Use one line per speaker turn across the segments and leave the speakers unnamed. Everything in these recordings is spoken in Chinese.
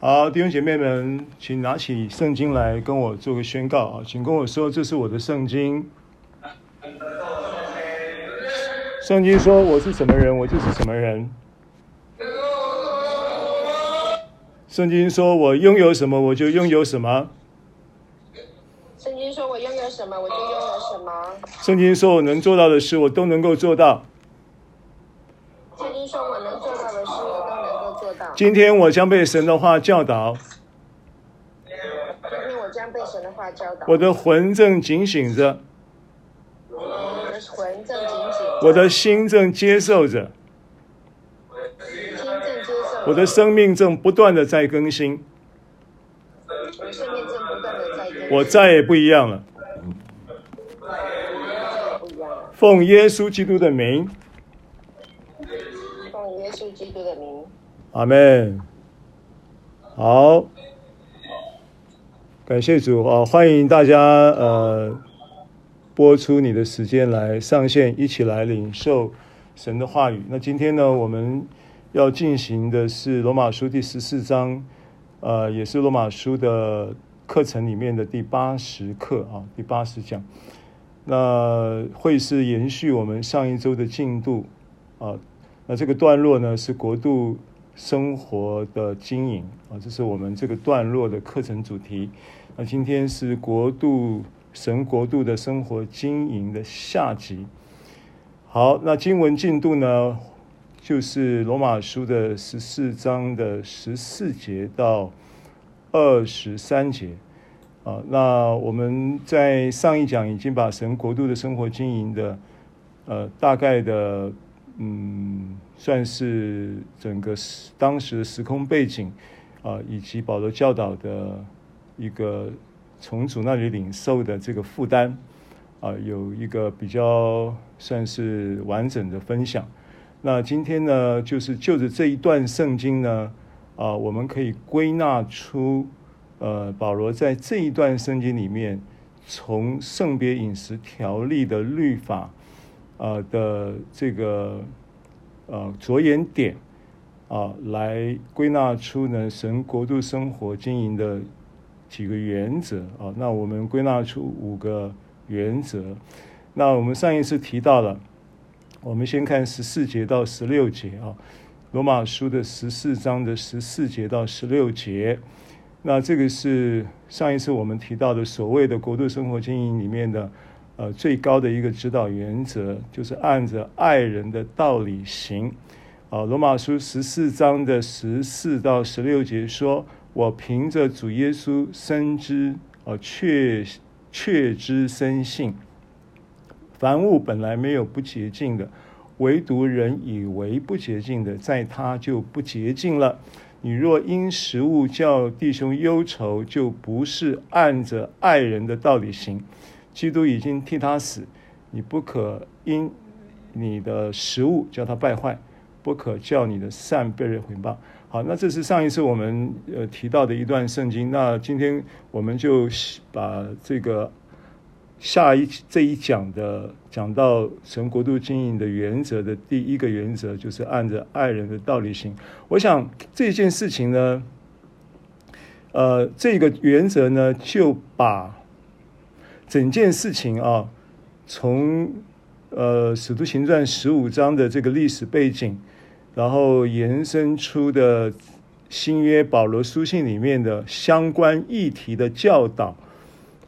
好，弟兄姐妹们，请拿起圣经来跟我做个宣告啊！请跟我说，这是我的圣经。圣经说我是什么人，我就是什么人。圣经说我拥有什么，我就拥有什么。
圣经说我拥有什么，我就拥有什么。
圣经说我能做到的事，我都能够做到。今天我将被神的话教导。
今天我将被神的话教导。
我的魂正警醒着。
我的魂正警醒着。
我的心正接受着。我的生命正不断的在更新，我再也不一样了。奉耶稣基督的名，
奉耶稣基督的名，
阿门。好，感谢主啊！欢迎大家呃，拨出你的时间来上线，一起来领受神的话语。那今天呢，我们。要进行的是罗马书第十四章，呃，也是罗马书的课程里面的第八十课啊，第八十讲。那会是延续我们上一周的进度啊。那这个段落呢是国度生活的经营啊，这是我们这个段落的课程主题。那今天是国度神国度的生活经营的下集。好，那经文进度呢？就是罗马书的十四章的十四节到二十三节啊，那我们在上一讲已经把神国度的生活经营的呃大概的嗯算是整个时当时的时空背景啊，以及保罗教导的一个从主那里领受的这个负担啊，有一个比较算是完整的分享。那今天呢，就是就着这一段圣经呢，啊，我们可以归纳出，呃，保罗在这一段圣经里面，从圣别饮食条例的律法，啊的这个，呃，着眼点，啊，来归纳出呢神国度生活经营的几个原则，啊，那我们归纳出五个原则，那我们上一次提到了。我们先看十四节到十六节啊，罗马书的十四章的十四节到十六节。那这个是上一次我们提到的所谓的国度生活经营里面的呃最高的一个指导原则，就是按着爱人的道理行。啊，罗马书十四章的十四到十六节说：“我凭着主耶稣深知，啊，确确知深信。”凡物本来没有不洁净的，唯独人以为不洁净的，在他就不洁净了。你若因食物叫弟兄忧愁，就不是按着爱人的道理行。基督已经替他死，你不可因你的食物叫他败坏，不可叫你的善被人毁谤。好，那这是上一次我们呃提到的一段圣经。那今天我们就把这个。下一这一讲的讲到神国度经营的原则的第一个原则，就是按着爱人的道理行。我想这件事情呢，呃，这个原则呢，就把整件事情啊，从呃使徒行传十五章的这个历史背景，然后延伸出的新约保罗书信里面的相关议题的教导。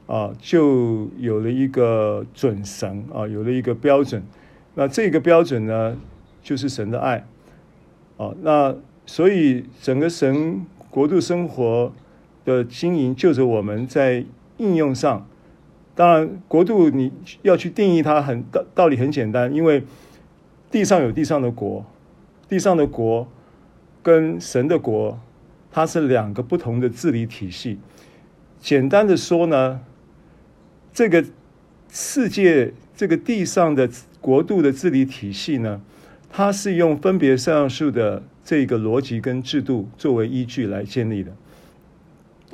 啊，就有了一个准绳啊，有了一个标准。那这个标准呢，就是神的爱。啊，那所以整个神国度生活的经营，就着我们在应用上。当然，国度你要去定义它很，很道道理很简单，因为地上有地上的国，地上的国跟神的国，它是两个不同的治理体系。简单的说呢。这个世界，这个地上的国度的治理体系呢，它是用分别上述的这个逻辑跟制度作为依据来建立的，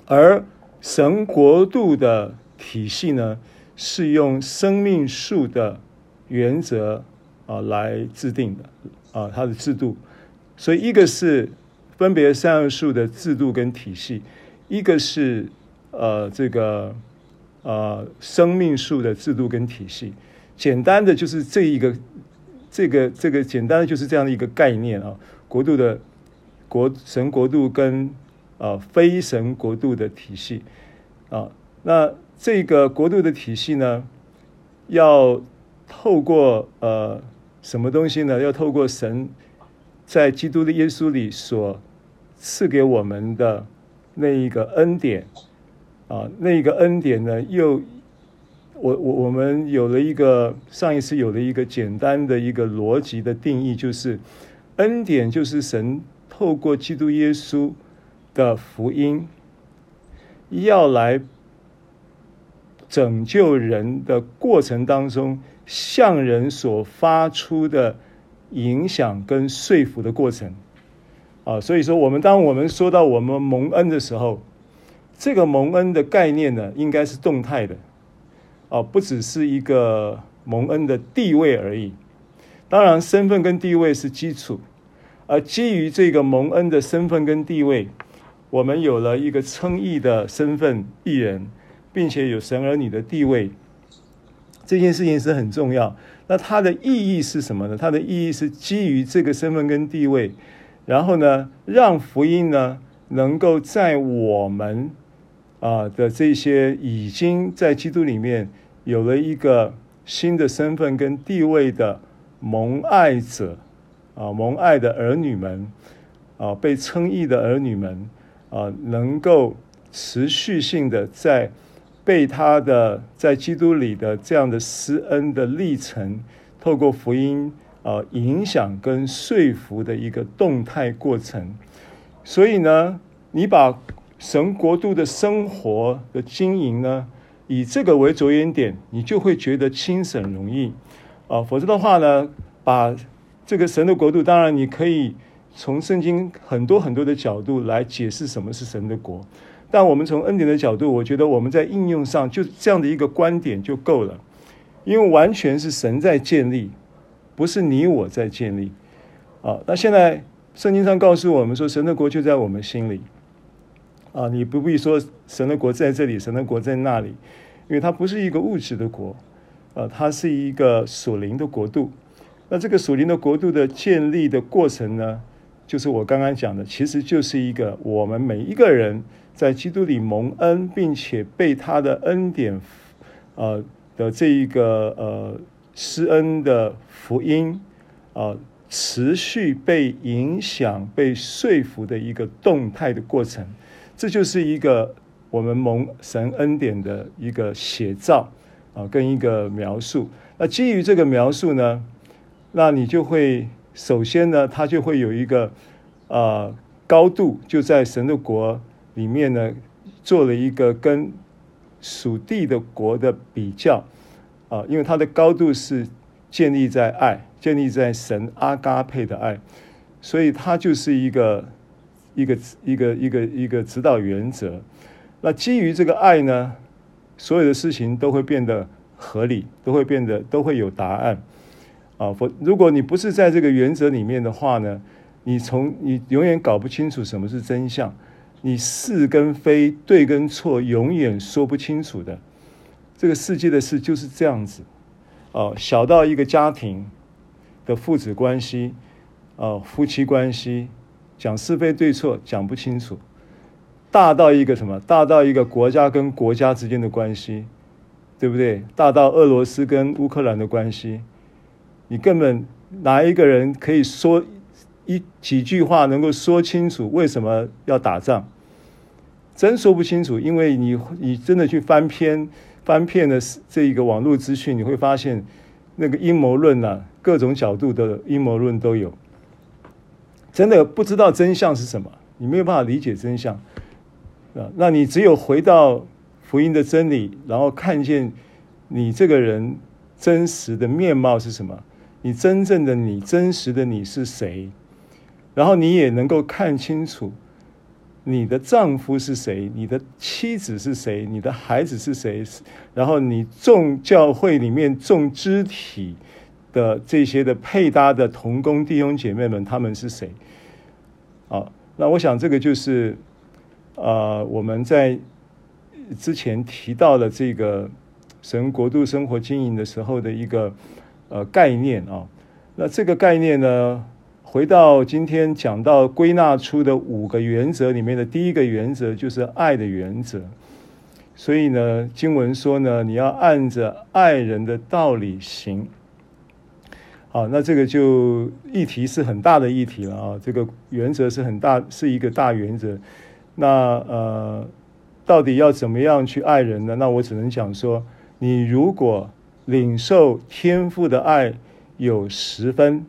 而神国度的体系呢，是用生命树的原则啊来制定的啊，它的制度，所以一个是分别三要素的制度跟体系，一个是呃这个呃生命树的制度跟体系，简单的就是这一个这个这个简单的就是这样的一个概念啊，国度的国神国度跟呃非神国度的体系。啊，那这个国度的体系呢，要透过呃什么东西呢？要透过神在基督的耶稣里所赐给我们的那一个恩典啊，那一个恩典呢，又我我我们有了一个上一次有了一个简单的一个逻辑的定义，就是恩典就是神透过基督耶稣的福音要来拯救人的过程当中，向人所发出的影响跟说服的过程。啊，所以说，我们当我们说到我们蒙恩的时候，这个蒙恩的概念呢，应该是动态的，啊，不只是一个蒙恩的地位而已。当然，身份跟地位是基础，而基于这个蒙恩的身份跟地位，我们有了一个称义的身份，义人，并且有神儿女的地位，这件事情是很重要。那它的意义是什么呢？它的意义是基于这个身份跟地位。然后呢，让福音呢能够在我们啊的这些已经在基督里面有了一个新的身份跟地位的蒙爱者啊，蒙爱的儿女们啊，被称义的儿女们啊，能够持续性的在被他的在基督里的这样的施恩的历程，透过福音。呃，影响跟说服的一个动态过程，所以呢，你把神国度的生活的经营呢，以这个为着眼点，你就会觉得轻省容易啊。否则的话呢，把这个神的国度，当然你可以从圣经很多很多的角度来解释什么是神的国，但我们从恩典的角度，我觉得我们在应用上就这样的一个观点就够了，因为完全是神在建立。不是你我在建立，啊，那现在圣经上告诉我们说，神的国就在我们心里，啊，你不必说神的国在这里，神的国在那里，因为它不是一个物质的国，啊，它是一个属灵的国度。那这个属灵的国度的建立的过程呢，就是我刚刚讲的，其实就是一个我们每一个人在基督里蒙恩，并且被他的恩典，呃的这一个呃。施恩的福音，啊，持续被影响、被说服的一个动态的过程，这就是一个我们蒙神恩典的一个写照啊，跟一个描述。那基于这个描述呢，那你就会首先呢，它就会有一个啊高度，就在神的国里面呢，做了一个跟属地的国的比较。啊，因为它的高度是建立在爱，建立在神阿嘎佩的爱，所以它就是一个一个一个一个一个指导原则。那基于这个爱呢，所有的事情都会变得合理，都会变得都会有答案。啊，否如果你不是在这个原则里面的话呢，你从你永远搞不清楚什么是真相，你是跟非，对跟错，永远说不清楚的。这个世界的事就是这样子，哦，小到一个家庭的父子关系，哦，夫妻关系，讲是非对错讲不清楚；大到一个什么？大到一个国家跟国家之间的关系，对不对？大到俄罗斯跟乌克兰的关系，你根本哪一个人可以说一几句话能够说清楚为什么要打仗？真说不清楚，因为你你真的去翻篇。翻遍了这一个网络资讯，你会发现那个阴谋论啊，各种角度的阴谋论都有。真的不知道真相是什么，你没有办法理解真相啊。那你只有回到福音的真理，然后看见你这个人真实的面貌是什么，你真正的你，真实的你是谁，然后你也能够看清楚。你的丈夫是谁？你的妻子是谁？你的孩子是谁？然后你众教会里面众肢体的这些的配搭的同工弟兄姐妹们，他们是谁？啊，那我想这个就是呃我们在之前提到的这个神国度生活经营的时候的一个呃概念啊。那这个概念呢，回到今天讲到归纳出的五个原则里面的第一个原则就是爱的原则。所以呢，经文说呢，你要按着爱人的道理行。好，那这个就议题是很大的议题了啊。这个原则是很大，是一个大原则。那呃，到底要怎么样去爱人呢？那我只能讲说，你如果领受天父的爱有十分，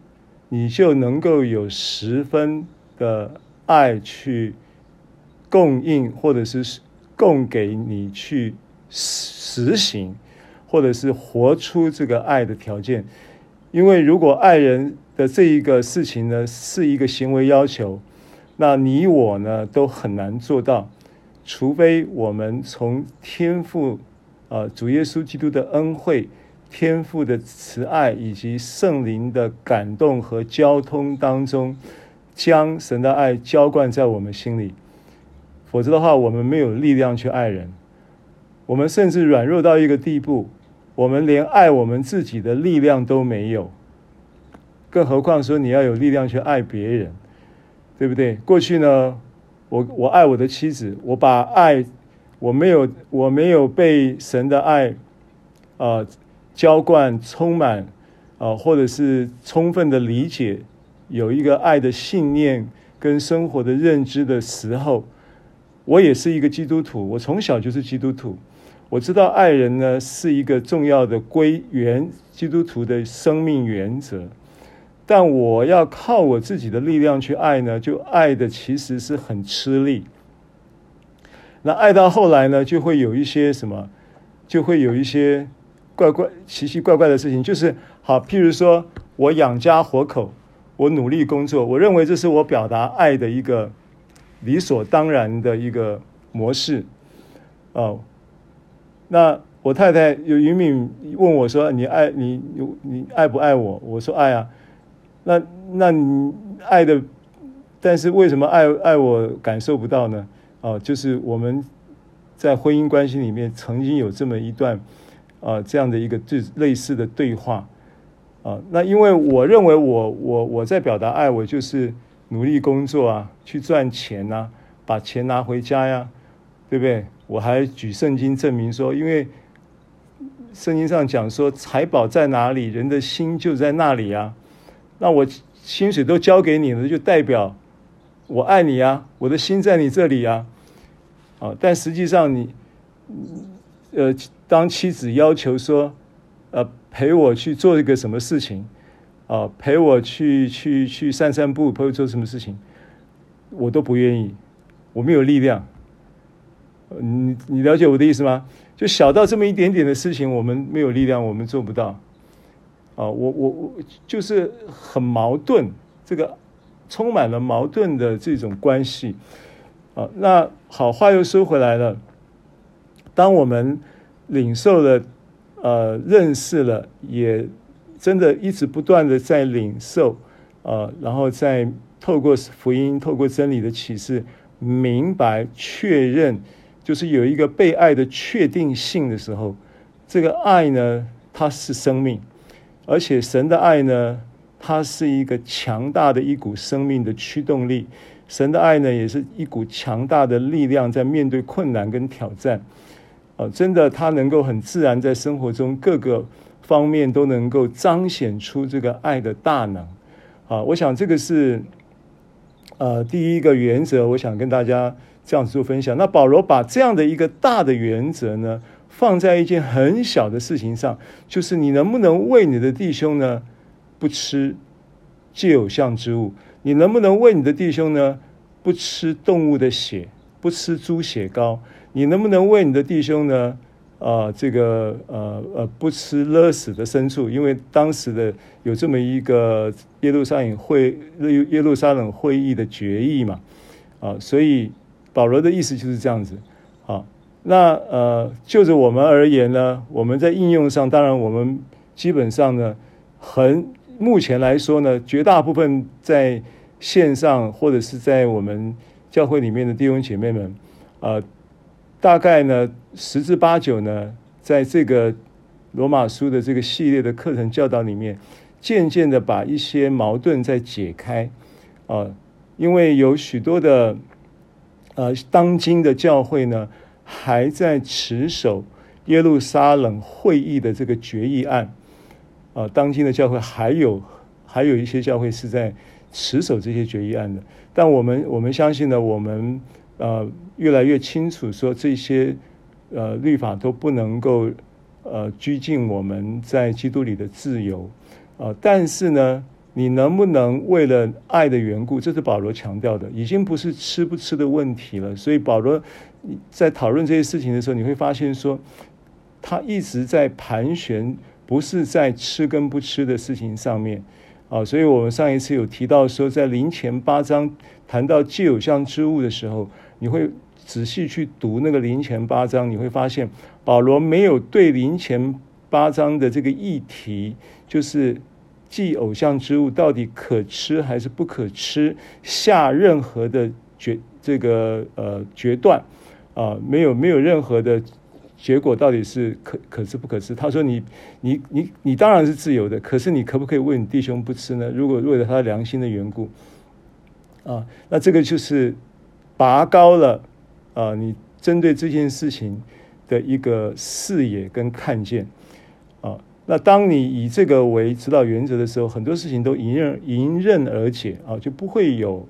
你就能够有十分的爱去供应，或者是。供给你去实行，或者是活出这个爱的条件。因为如果爱人的这一个事情呢，是一个行为要求，那你我呢都很难做到，除非我们从天父啊，主耶稣基督的恩惠、天父的慈爱以及圣灵的感动和交通当中，将神的爱浇灌在我们心里。否则的话，我们没有力量去爱人，我们甚至软弱到一个地步，我们连爱我们自己的力量都没有，更何况说你要有力量去爱别人，对不对？过去呢，我我爱我的妻子，我把爱，我没有我没有被神的爱，啊、呃，浇灌充满，啊、或者是充分的理解，有一个爱的信念跟生活的认知的时候。我也是一个基督徒，我从小就是基督徒，我知道爱人呢是一个重要的归源基督徒的生命原则，但我要靠我自己的力量去爱呢，就爱的其实是很吃力。那爱到后来呢，就会有一些什么，就会有一些怪怪奇奇怪怪的事情，就是好，譬如说我养家活口，我努力工作，我认为这是我表达爱的一个。理所当然的一个模式，哦，那我太太有于敏问我说：“你爱你你你爱不爱我？”我说：“爱啊。”那那你爱的，但是为什么爱爱我感受不到呢？哦，就是我们在婚姻关系里面曾经有这么一段啊这样的一个对类似的对话啊。那因为我认为我我我在表达爱，我就是。努力工作啊，去赚钱啊，把钱拿回家呀，对不对？我还举圣经证明说，因为圣经上讲说，财宝在哪里，人的心就在那里啊。那我薪水都交给你了，就代表我爱你啊，我的心在你这里啊。啊，但实际上你，呃，当妻子要求说，呃，陪我去做一个什么事情。啊，陪我去去去散散步，陪我做什么事情，我都不愿意，我没有力量。你你了解我的意思吗？就小到这么一点点的事情，我们没有力量，我们做不到。啊，我我我就是很矛盾，这个充满了矛盾的这种关系。啊，那好，话又说回来了，当我们领受了，呃，认识了，也。真的一直不断的在领受，呃，然后在透过福音、透过真理的启示，明白确认，就是有一个被爱的确定性的时候，这个爱呢，它是生命，而且神的爱呢，它是一个强大的一股生命的驱动力，神的爱呢，也是一股强大的力量，在面对困难跟挑战，呃，真的，他能够很自然在生活中各个。方面都能够彰显出这个爱的大能，啊，我想这个是呃第一个原则，我想跟大家这样子做分享。那保罗把这样的一个大的原则呢，放在一件很小的事情上，就是你能不能为你的弟兄呢不吃借偶像之物？你能不能为你的弟兄呢不吃动物的血，不吃猪血糕？你能不能为你的弟兄呢？啊、这个呃呃，不吃勒死的牲畜，因为当时的有这么一个耶路撒冷会耶路撒冷会议的决议嘛，啊，所以保罗的意思就是这样子。啊，那呃，就着我们而言呢，我们在应用上，当然我们基本上呢，很目前来说呢，绝大部分在线上或者是在我们教会里面的弟兄姐妹们，呃，大概呢十之八九呢，在这个罗马书的这个系列的课程教导里面，渐渐的把一些矛盾在解开。啊、因为有许多的呃当今的教会呢，还在持守耶路撒冷会议的这个决议案。啊、当今的教会还有还有一些教会是在持守这些决议案的，但我们我们相信呢，我们呃越来越清楚说这些呃律法都不能够呃拘禁我们在基督里的自由啊、呃，但是呢，你能不能为了爱的缘故，这是保罗强调的，已经不是吃不吃的问题了。所以保罗。在讨论这些事情的时候，你会发现说，他一直在盘旋，不是在吃跟不吃的事情上面啊。所以我们上一次有提到说，在林前八章谈到祭偶像之物的时候，你会仔细去读那个林前八章，你会发现保罗没有对林前八章的这个议题，就是祭偶像之物到底可吃还是不可吃，下任何的决这个呃决断。啊，没有没有任何的结果，到底是可可吃不可吃？他说你：“你你你你当然是自由的，可是你可不可以为你弟兄不吃呢？如果为了他良心的缘故，啊，那这个就是拔高了啊，你针对这件事情的一个视野跟看见啊。那当你以这个为指导原则的时候，很多事情都迎刃迎刃而解啊，就不会有。”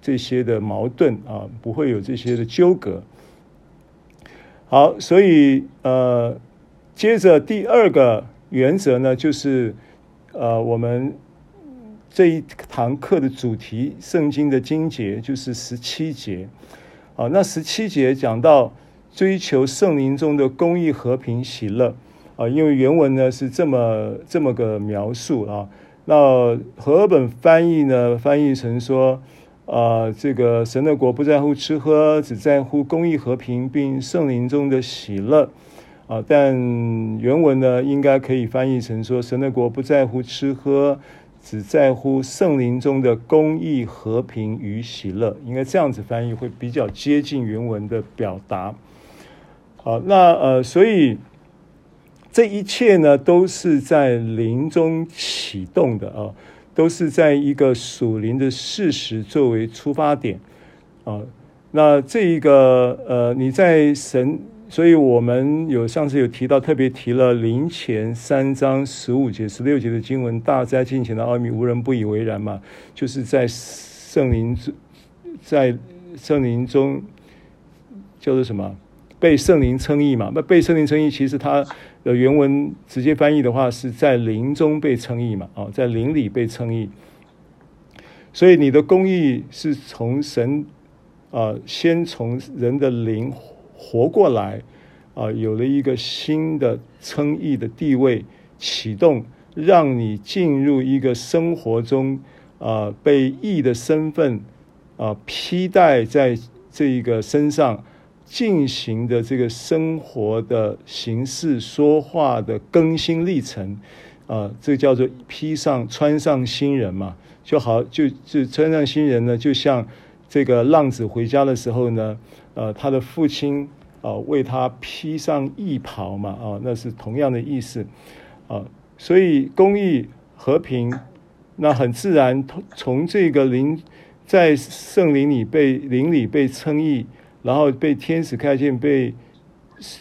这些的矛盾啊，不会有这些的纠葛。好，所以呃，接着第二个原则呢，就是呃，我们这一堂课的主题，圣经的经节就是十七节。啊，那十七节讲到追求圣灵中的公义、和平、喜乐啊，因为原文呢是这么这么个描述啊。那和合本翻译呢，翻译成说。啊、这个神的国不在乎吃喝，只在乎公义和平，并圣灵中的喜乐。啊、但原文呢，应该可以翻译成说，神的国不在乎吃喝，只在乎圣灵中的公义、和平与喜乐。应该这样子翻译会比较接近原文的表达。好，那呃，所以这一切呢，都是在灵中启动的啊。都是在一个属灵的事实作为出发点啊，那这一个呃，你在神，所以我们有上次有提到，特别提了林前三章十五节、十六节的经文，大哉敬虔的奥秘，无人不以为然嘛，就是在圣灵在圣灵中叫做什么？被圣灵称义嘛？那被圣灵称义，其实它的原文直接翻译的话，是在灵中被称义嘛？啊，在灵里被称义。所以你的公义是从神啊，先从人的灵活过来啊，有了一个新的称义的地位启动，让你进入一个生活中啊，被义的身份啊披戴在这一个身上。进行的这个生活的形式、说话的更新历程，啊、这叫做披上、穿上新人嘛，就好，就就穿上新人呢，就像这个浪子回家的时候呢，呃，他的父亲、呃、为他披上义袍嘛，啊、那是同样的意思，啊、所以公义和平，那很自然从这个灵在圣灵里被灵里被称义。然后被天使看见，被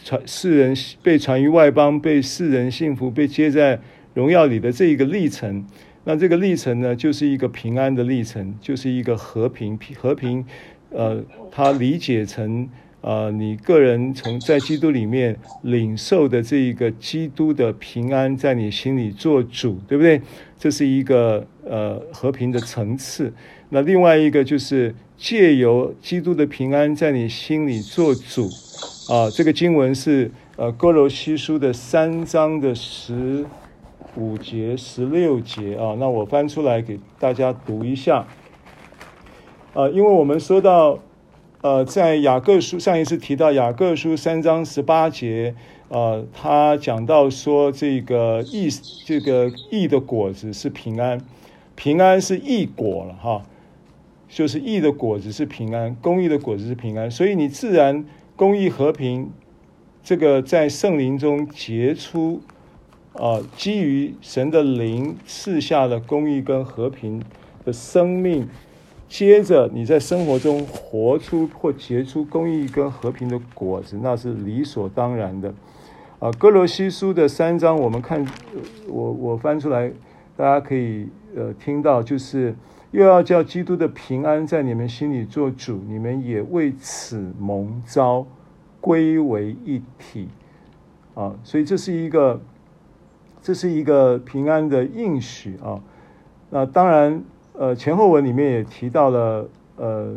传世人被传于外邦，被世人幸福，被接在荣耀里的这一个历程，那这个历程呢，就是一个平安的历程，就是一个和平和平。呃，他理解成呃，你个人从在基督里面领受的这一个基督的平安，在你心里做主，对不对？这是一个呃和平的层次。那另外一个就是。借由基督的平安在你心里做主，啊，这个经文是呃歌罗西书的三章的十五节、十六节啊，那我翻出来给大家读一下。呃，因为我们说到，呃，在雅各书上一次提到雅各书三章十八节，呃，他讲到说这个义，这个义的果子是平安，平安是义果了哈。就是义的果子是平安，公义的果子是平安，所以你自然公义和平，这个在圣灵中结出，啊，基于神的灵赐下的公义跟和平的生命，接着你在生活中活出或结出公益跟和平的果子，那是理所当然的。啊，哥罗西书的三章，我们看，我我翻出来，大家可以呃听到，就是。又要叫基督的平安在你们心里做主，你们也为此蒙召归为一体啊！所以这是一个，这是一个平安的应许啊。那当然，呃，前后文里面也提到了，呃。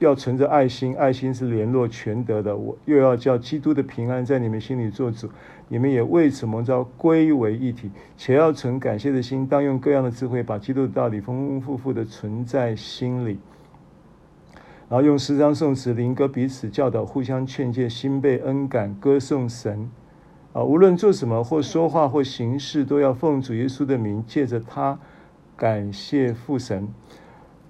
要存着爱心，爱心是联络全德的。我又要叫基督的平安在你们心里做主，你们也为此蒙召归为一体，且要存感谢的心，当用各样的智慧，把基督的道理丰丰富富的存在心里。然后用诗章颂词灵歌彼此教导，互相劝诫，心被恩感，歌颂神。啊，无论做什么或说话或行事，都要奉主耶稣的名，借着他感谢父神。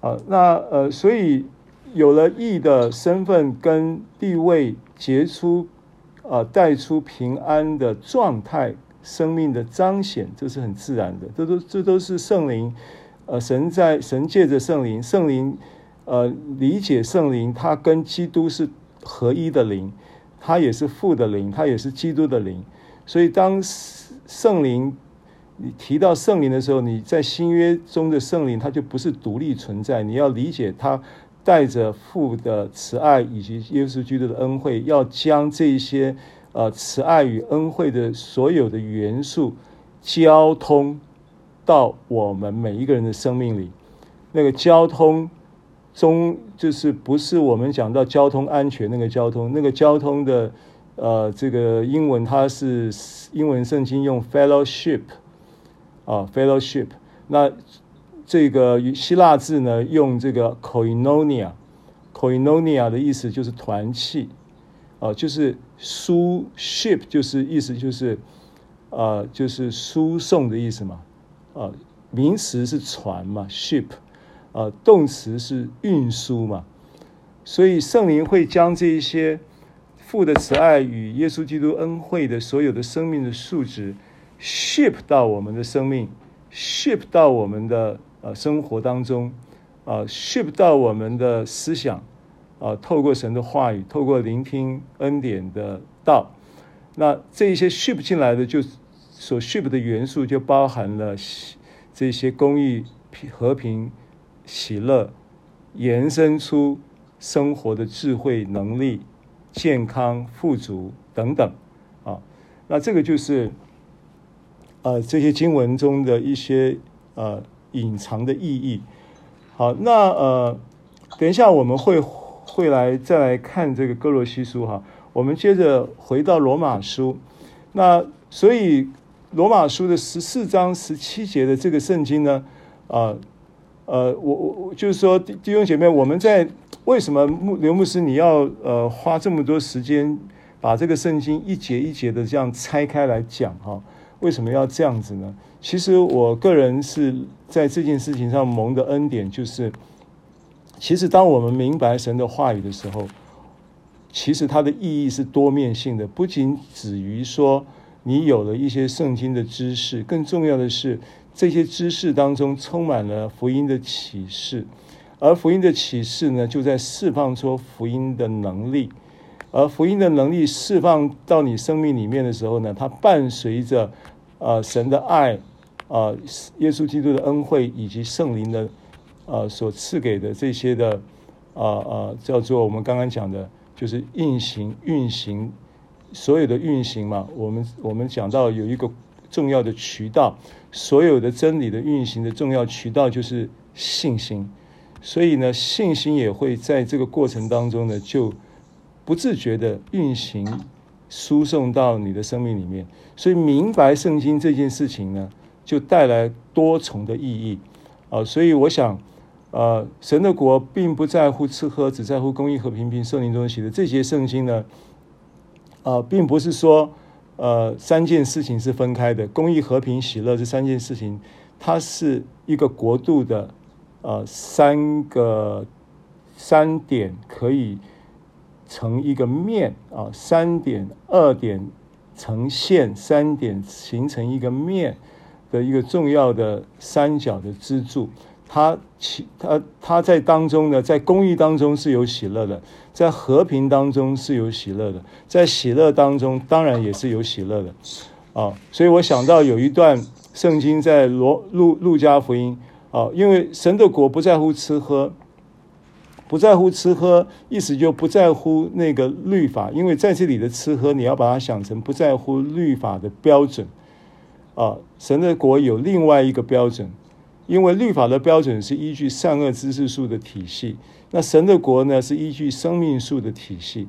啊，那呃，所以。有了义的身份跟地位，结出，呃，带出平安的状态，生命的彰显，这是很自然的。这都这都是圣灵，呃，神在神借着圣灵，圣灵，呃，理解圣灵，他跟基督是合一的灵，他也是父的灵，他也是基督的灵。所以当圣灵你提到圣灵的时候，你在新约中的圣灵，他就不是独立存在，你要理解他。带着父的慈爱以及耶稣基督的恩惠，要将这些呃慈爱与恩惠的所有的元素交通到我们每一个人的生命里。那个交通中，就是不是我们讲到交通安全那个交通，那个交通的呃这个英文它是英文圣经用 fellowship 啊 fellowship 那。这个希腊字呢，用这个 koinonia，koinonia 的意思就是团契，啊，就是输 ship，就是意思就是，呃，就是输送的意思嘛，啊，名词是船嘛，ship，啊，动词是运输嘛，所以圣灵会将这一些父的慈爱与耶稣基督恩惠的所有的生命的数值 ship 到我们的生命，ship 到我们的。呃，生活当中，啊，ship 到我们的思想，啊，透过神的话语，透过聆听恩典的道，那这一些 ship 进来的，就所 ship 的元素就包含了这些公益、和平、喜乐，延伸出生活的智慧、能力、健康、富足等等，啊，那这个就是，呃，这些经文中的一些呃。隐藏的意义。好，那呃，等一下我们会会来再来看这个哥罗西书哈。我们接着回到罗马书，那所以罗马书的十四章十七节的这个圣经呢，啊呃，呃，我我就是说弟兄姐妹，我们在为什么牧刘牧师你要呃花这么多时间把这个圣经一节一节的这样拆开来讲哈？为什么要这样子呢？其实我个人是在这件事情上蒙的恩典，就是其实当我们明白神的话语的时候，其实它的意义是多面性的，不仅止于说你有了一些圣经的知识，更重要的是这些知识当中充满了福音的启示，而福音的启示呢，就在释放出福音的能力，而福音的能力释放到你生命里面的时候呢，它伴随着。呃，神的爱，啊、呃，耶稣基督的恩惠，以及圣灵的，呃，所赐给的这些的，啊、呃、啊、呃，叫做我们刚刚讲的，就是运行、运行，所有的运行嘛。我们我们讲到有一个重要的渠道，所有的真理的运行的重要渠道就是信心。所以呢，信心也会在这个过程当中呢，就不自觉的运行。输送到你的生命里面，所以明白圣经这件事情呢，就带来多重的意义。啊、所以我想，呃，神的国并不在乎吃喝，只在乎公益和平并圣灵中写的这些圣经呢，啊、并不是说呃三件事情是分开的，公益、和平、喜乐这三件事情，它是一个国度的呃三个三点可以成一个面啊，三点二点成线，三点形成一个面的一个重要的三角的支柱。它其它它在当中呢，在公益当中是有喜乐的，在和平当中是有喜乐的，在喜乐当中当然也是有喜乐的啊。所以我想到有一段圣经在罗路路加福音啊，因为神的国不在乎吃喝，不在乎吃喝，意思就不在乎那个律法，因为在这里的吃喝，你要把它想成不在乎律法的标准啊。神的国有另外一个标准。因为律法的标准是依据善恶知识树的体系，那神的国呢是依据生命树的体系。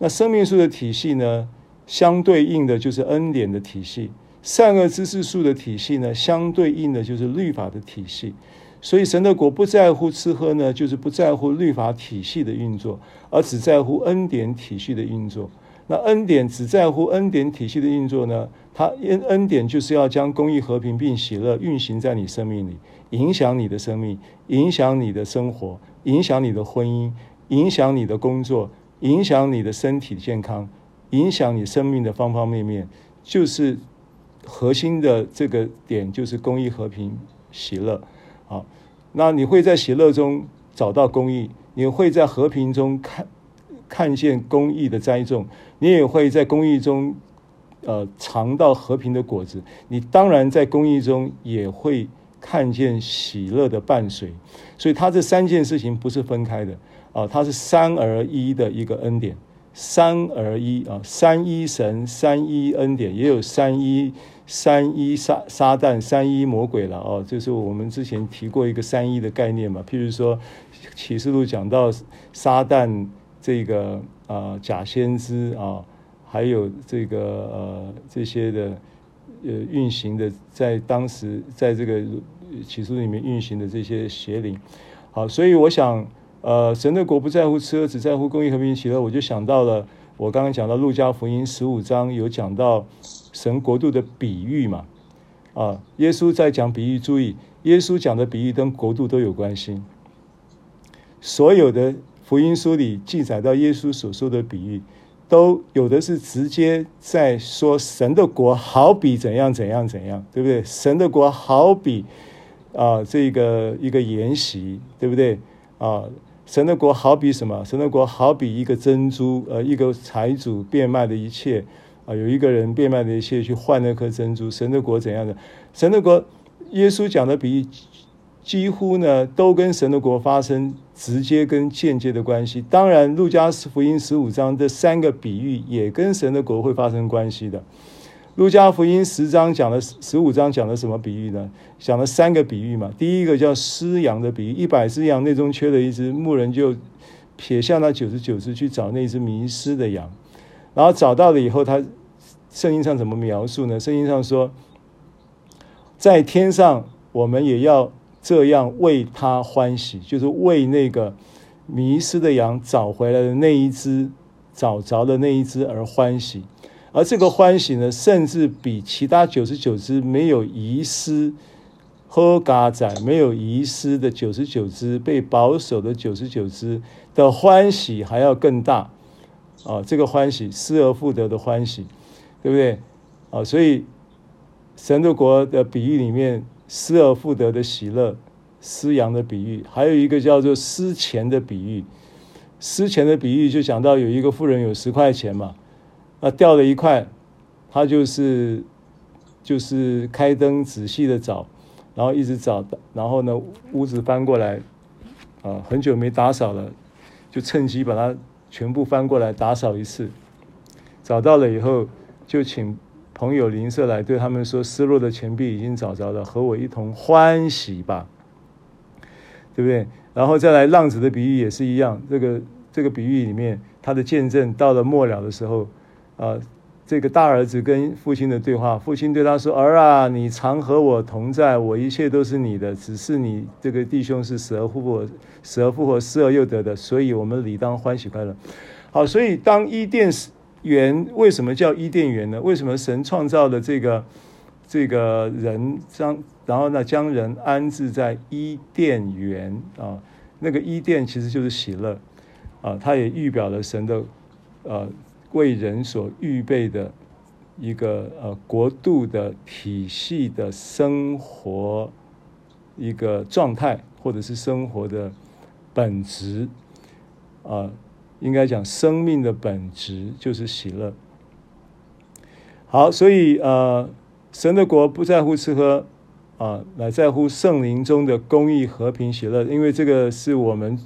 那生命树的体系呢，相对应的就是恩典的体系；善恶知识树的体系呢，相对应的就是律法的体系。所以神的国不在乎吃喝呢，就是不在乎律法体系的运作，而只在乎恩典体系的运作。那恩典只在乎恩典体系的运作呢？它恩恩典就是要将公益、和平并喜乐运行在你生命里，影响你的生命，影响你的生活，影响你的婚姻，影响你的工作，影响你的身体健康，影响你生命的方方面面。就是核心的这个点，就是公益、和平、喜乐。那你会在喜乐中找到公义，你会在和平中看。看见公义的栽种，你也会在公义中，呃，尝到和平的果子。你当然在公义中也会看见喜乐的伴随。所以，他这三件事情不是分开的啊，它是三而一的一个恩典，三而一啊，三一神，三一恩典，也有三一三一撒撒旦，三一魔鬼了哦。就是我们之前提过一个三一的概念嘛，譬如说启示录讲到撒旦。这个啊假先知啊，还有这个呃这些的呃运行的，在当时在这个启示录里面运行的这些邪灵，好，所以我想呃神的国不在乎吃喝，只在乎公义和平喜乐。我就想到了我刚刚讲到路加福音十五章有讲到神国度的比喻嘛，啊，耶稣在讲比喻，注意耶稣讲的比喻跟国度都有关系，所有的。福音书里记载到耶稣所说的比喻，都有的是直接在说神的国好比怎样怎样怎样，对不对？神的国好比啊，这个一个筵席，对不对？啊，神的国好比什么？神的国好比一个珍珠，呃，一个财主变卖的一切啊，有一个人变卖的一切去换那颗珍珠。神的国怎样的？神的国，耶稣讲的比喻。几乎呢，都跟神的国发生直接跟间接的关系。当然，路加福音十五章这三个比喻也跟神的国会发生关系的。路加福音十章讲了，十五章讲了什么比喻呢？讲了三个比喻嘛。第一个叫失羊的比喻，一百只羊内中缺了一只，牧人就撇下那九十九只去找那只迷失的羊，然后找到了以后，他圣经上怎么描述呢？圣经上说，在天上我们也要。这样为他欢喜，就是为那个迷失的羊找回来的那一只，找着的那一只而欢喜。而这个欢喜呢，甚至比其他九十九只没有遗失、喝嘎仔没有遗失的九十九只被保守的九十九只的欢喜还要更大。啊，这个欢喜失而复得的欢喜，对不对？啊，所以神的国的比喻里面。失而复得的喜乐，失羊的比喻，还有一个叫做失钱的比喻。失钱的比喻就讲到有一个富人有十块钱嘛，那掉了一块，他就是就是开灯仔细的找，然后一直找，然后呢屋子翻过来，啊很久没打扫了，就趁机把它全部翻过来打扫一次，找到了以后就请。朋友邻舍来对他们说：“失落的钱币已经找着了，和我一同欢喜吧，对不对？”然后再来浪子的比喻也是一样。这个这个比喻里面，他的见证到了末了的时候，啊，这个大儿子跟父亲的对话，父亲对他说：“儿啊，你常和我同在，我一切都是你的，只是你这个弟兄是死而复活，死而复活，失而又得的，所以我们理当欢喜快乐。”好，所以当伊甸园为什么叫伊甸园呢？为什么神创造的这个这个人将，然后呢，将人安置在伊甸园啊，那个伊甸其实就是喜乐啊，它也预表了神的呃为人所预备的一个呃国度的体系的生活一个状态，或者是生活的本质啊，应该讲生命的本质就是喜乐。好，所以呃。神的国不在乎吃喝，啊，乃在乎圣灵中的公义、和平、喜乐。因为这个是我们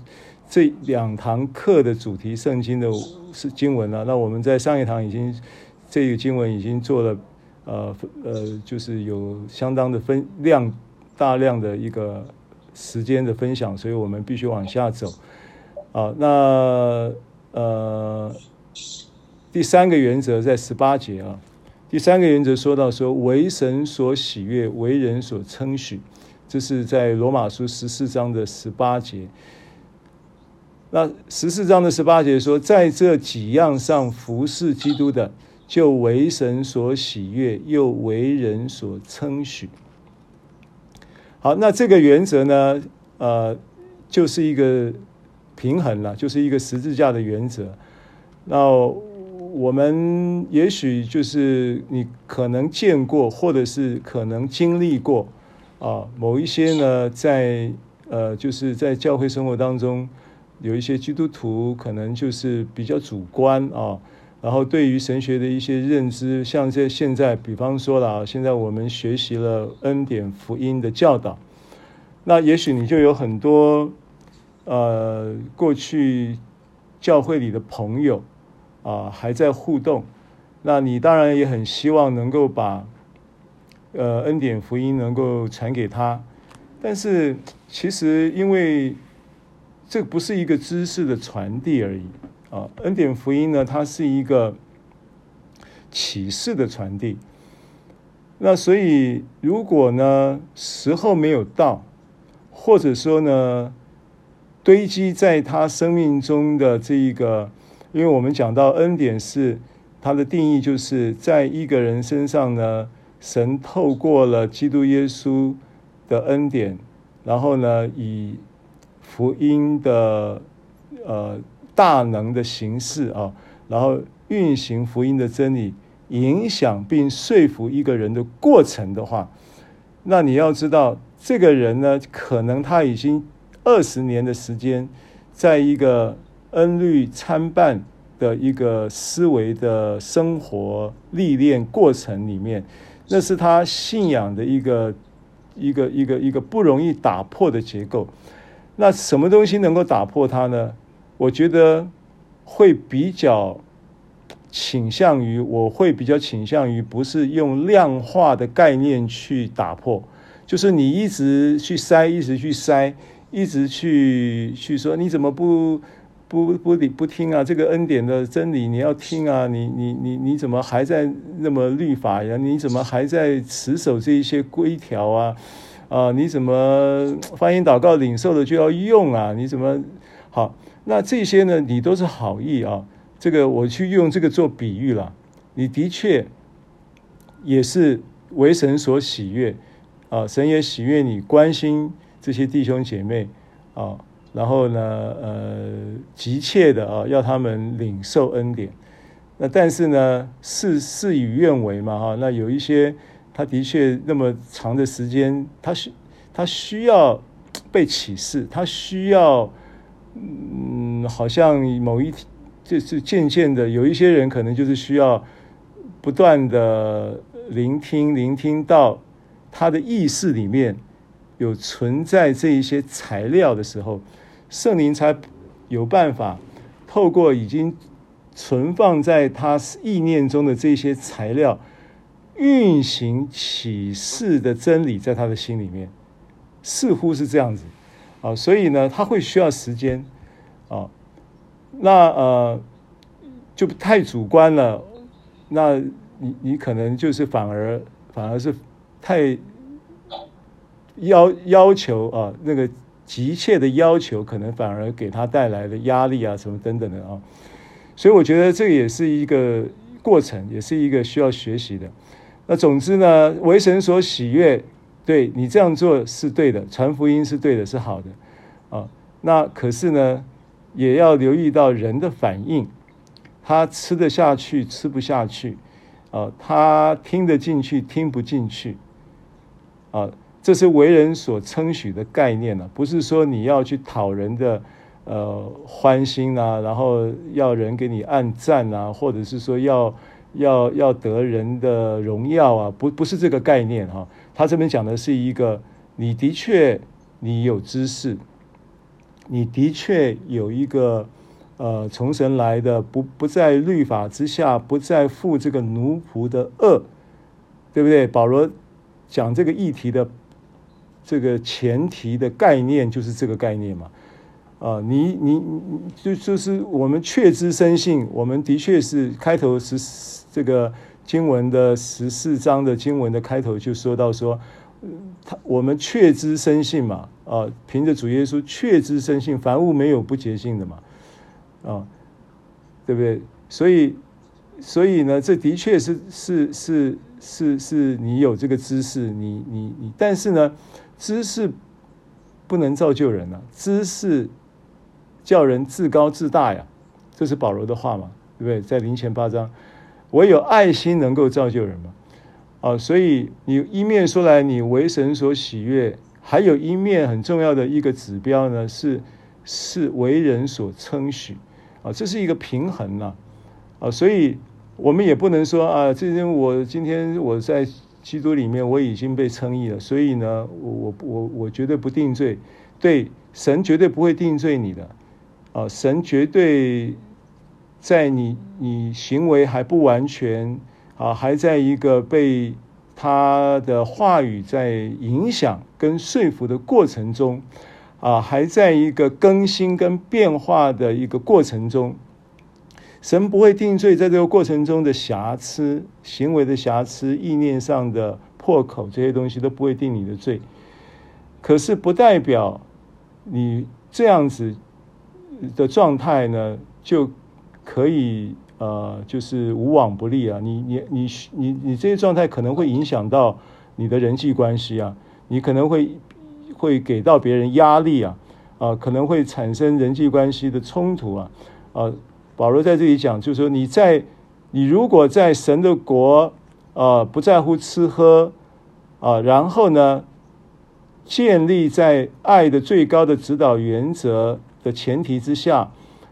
这两堂课的主题，圣经的是经文啊。那我们在上一堂已经这个经文已经做了，呃呃，就是有相当的分量，大量的一个时间的分享，所以我们必须往下走。啊，那呃，第三个原则在十八节啊。第三个原则说到说，为神所喜悦，为人所称许，这是在罗马书十四章的十八节。那十四章的十八节说，在这几样上服侍基督的，就为神所喜悦，又为人所称许。好，那这个原则呢，呃，就是一个平衡了，就是一个十字架的原则。那。我们也许就是你可能见过，或者是可能经历过啊，某一些呢，在呃，就是在教会生活当中，有一些基督徒可能就是比较主观啊，然后对于神学的一些认知，像这现在，比方说了啊，现在我们学习了恩典福音的教导，那也许你就有很多呃，过去教会里的朋友。啊，还在互动，那你当然也很希望能够把，呃，恩典福音能够传给他，但是其实因为这不是一个知识的传递而已啊，恩典福音呢，它是一个启示的传递，那所以如果呢时候没有到，或者说呢堆积在他生命中的这一个。因为我们讲到恩典是它的定义，就是在一个人身上呢，神透过了基督耶稣的恩典，然后呢，以福音的呃大能的形式啊，然后运行福音的真理，影响并说服一个人的过程的话，那你要知道，这个人呢，可能他已经二十年的时间，在一个。恩律参半的一个思维的生活历练过程里面，那是他信仰的一个一个一个一个不容易打破的结构。那什么东西能够打破它呢？我觉得会比较倾向于，我会比较倾向于不是用量化的概念去打破，就是你一直去筛，一直去筛，一直去去说你怎么不。不不理不听啊！这个恩典的真理你要听啊！你你你你怎么还在那么律法呀？你怎么还在持守这一些规条啊？啊！你怎么发音祷告领受的就要用啊？你怎么好？那这些呢？你都是好意啊！这个我去用这个做比喻了。你的确也是为神所喜悦啊！神也喜悦你关心这些弟兄姐妹啊！然后呢，呃，急切的啊，要他们领受恩典。那但是呢，事事与愿违嘛，哈。那有一些，他的确那么长的时间，他需他需要被启示，他需要，嗯，好像某一就是渐渐的，有一些人可能就是需要不断的聆听，聆听到他的意识里面有存在这一些材料的时候。圣灵才有办法透过已经存放在他意念中的这些材料，运行启示的真理在他的心里面，似乎是这样子啊，所以呢，他会需要时间啊，那呃就太主观了，那你你可能就是反而反而是太要要求啊那个。急切的要求，可能反而给他带来的压力啊，什么等等的啊，所以我觉得这也是一个过程，也是一个需要学习的。那总之呢，为神所喜悦，对你这样做是对的，传福音是对的，是好的啊。那可是呢，也要留意到人的反应，他吃得下去，吃不下去啊，他听得进去，听不进去啊。这是为人所称许的概念呢、不是说你要去讨人的呃欢心啊，然后要人给你按赞啊，或者是说要要要得人的荣耀啊，不不是这个概念哈、他这边讲的是一个，你的确你有知识，你的确有一个呃从神来的，不不在律法之下，不再负这个奴仆的轭，对不对？保罗讲这个议题的。这个前提的概念就是这个概念嘛，啊，你你你就就是我们确知生信，我们的确是开头十这个经文的十四章的经文的开头就说到说，他我们确知生信嘛，啊，凭着主耶稣确知生信，凡物没有不洁净的嘛，啊，对不对？所以所以呢，这的确是是是是是你有这个知识，你你你，但是呢。知识不能造就人啊，知识叫人自高自大呀，这是保罗的话嘛，对不对？在林前八章，唯有爱心能够造就人嘛。啊，所以你一面说来你为神所喜悦，还有一面很重要的一个指标呢，是是为人所称许啊，这是一个平衡呐，啊，所以我们也不能说啊，这因为我今天我在。基督里面我已经被称义了，所以呢，我我我我绝对不定罪，对，神绝对不会定罪你的，啊，神绝对在你你行为还不完全啊，还在一个被他的话语在影响跟说服的过程中，啊，还在一个更新跟变化的一个过程中。神不会定罪，在这个过程中的瑕疵、行为的瑕疵、意念上的破口，这些东西都不会定你的罪。可是不代表你这样子的状态呢，就可以呃，就是无往不利啊。你你你你你这些状态可能会影响到你的人际关系啊，你可能会会给到别人压力啊，啊、可能会产生人际关系的冲突啊，啊、保罗在这里讲，就是说你在你如果在神的国，啊，不在乎吃喝，啊，然后呢，建立在爱的最高的指导原则的前提之下，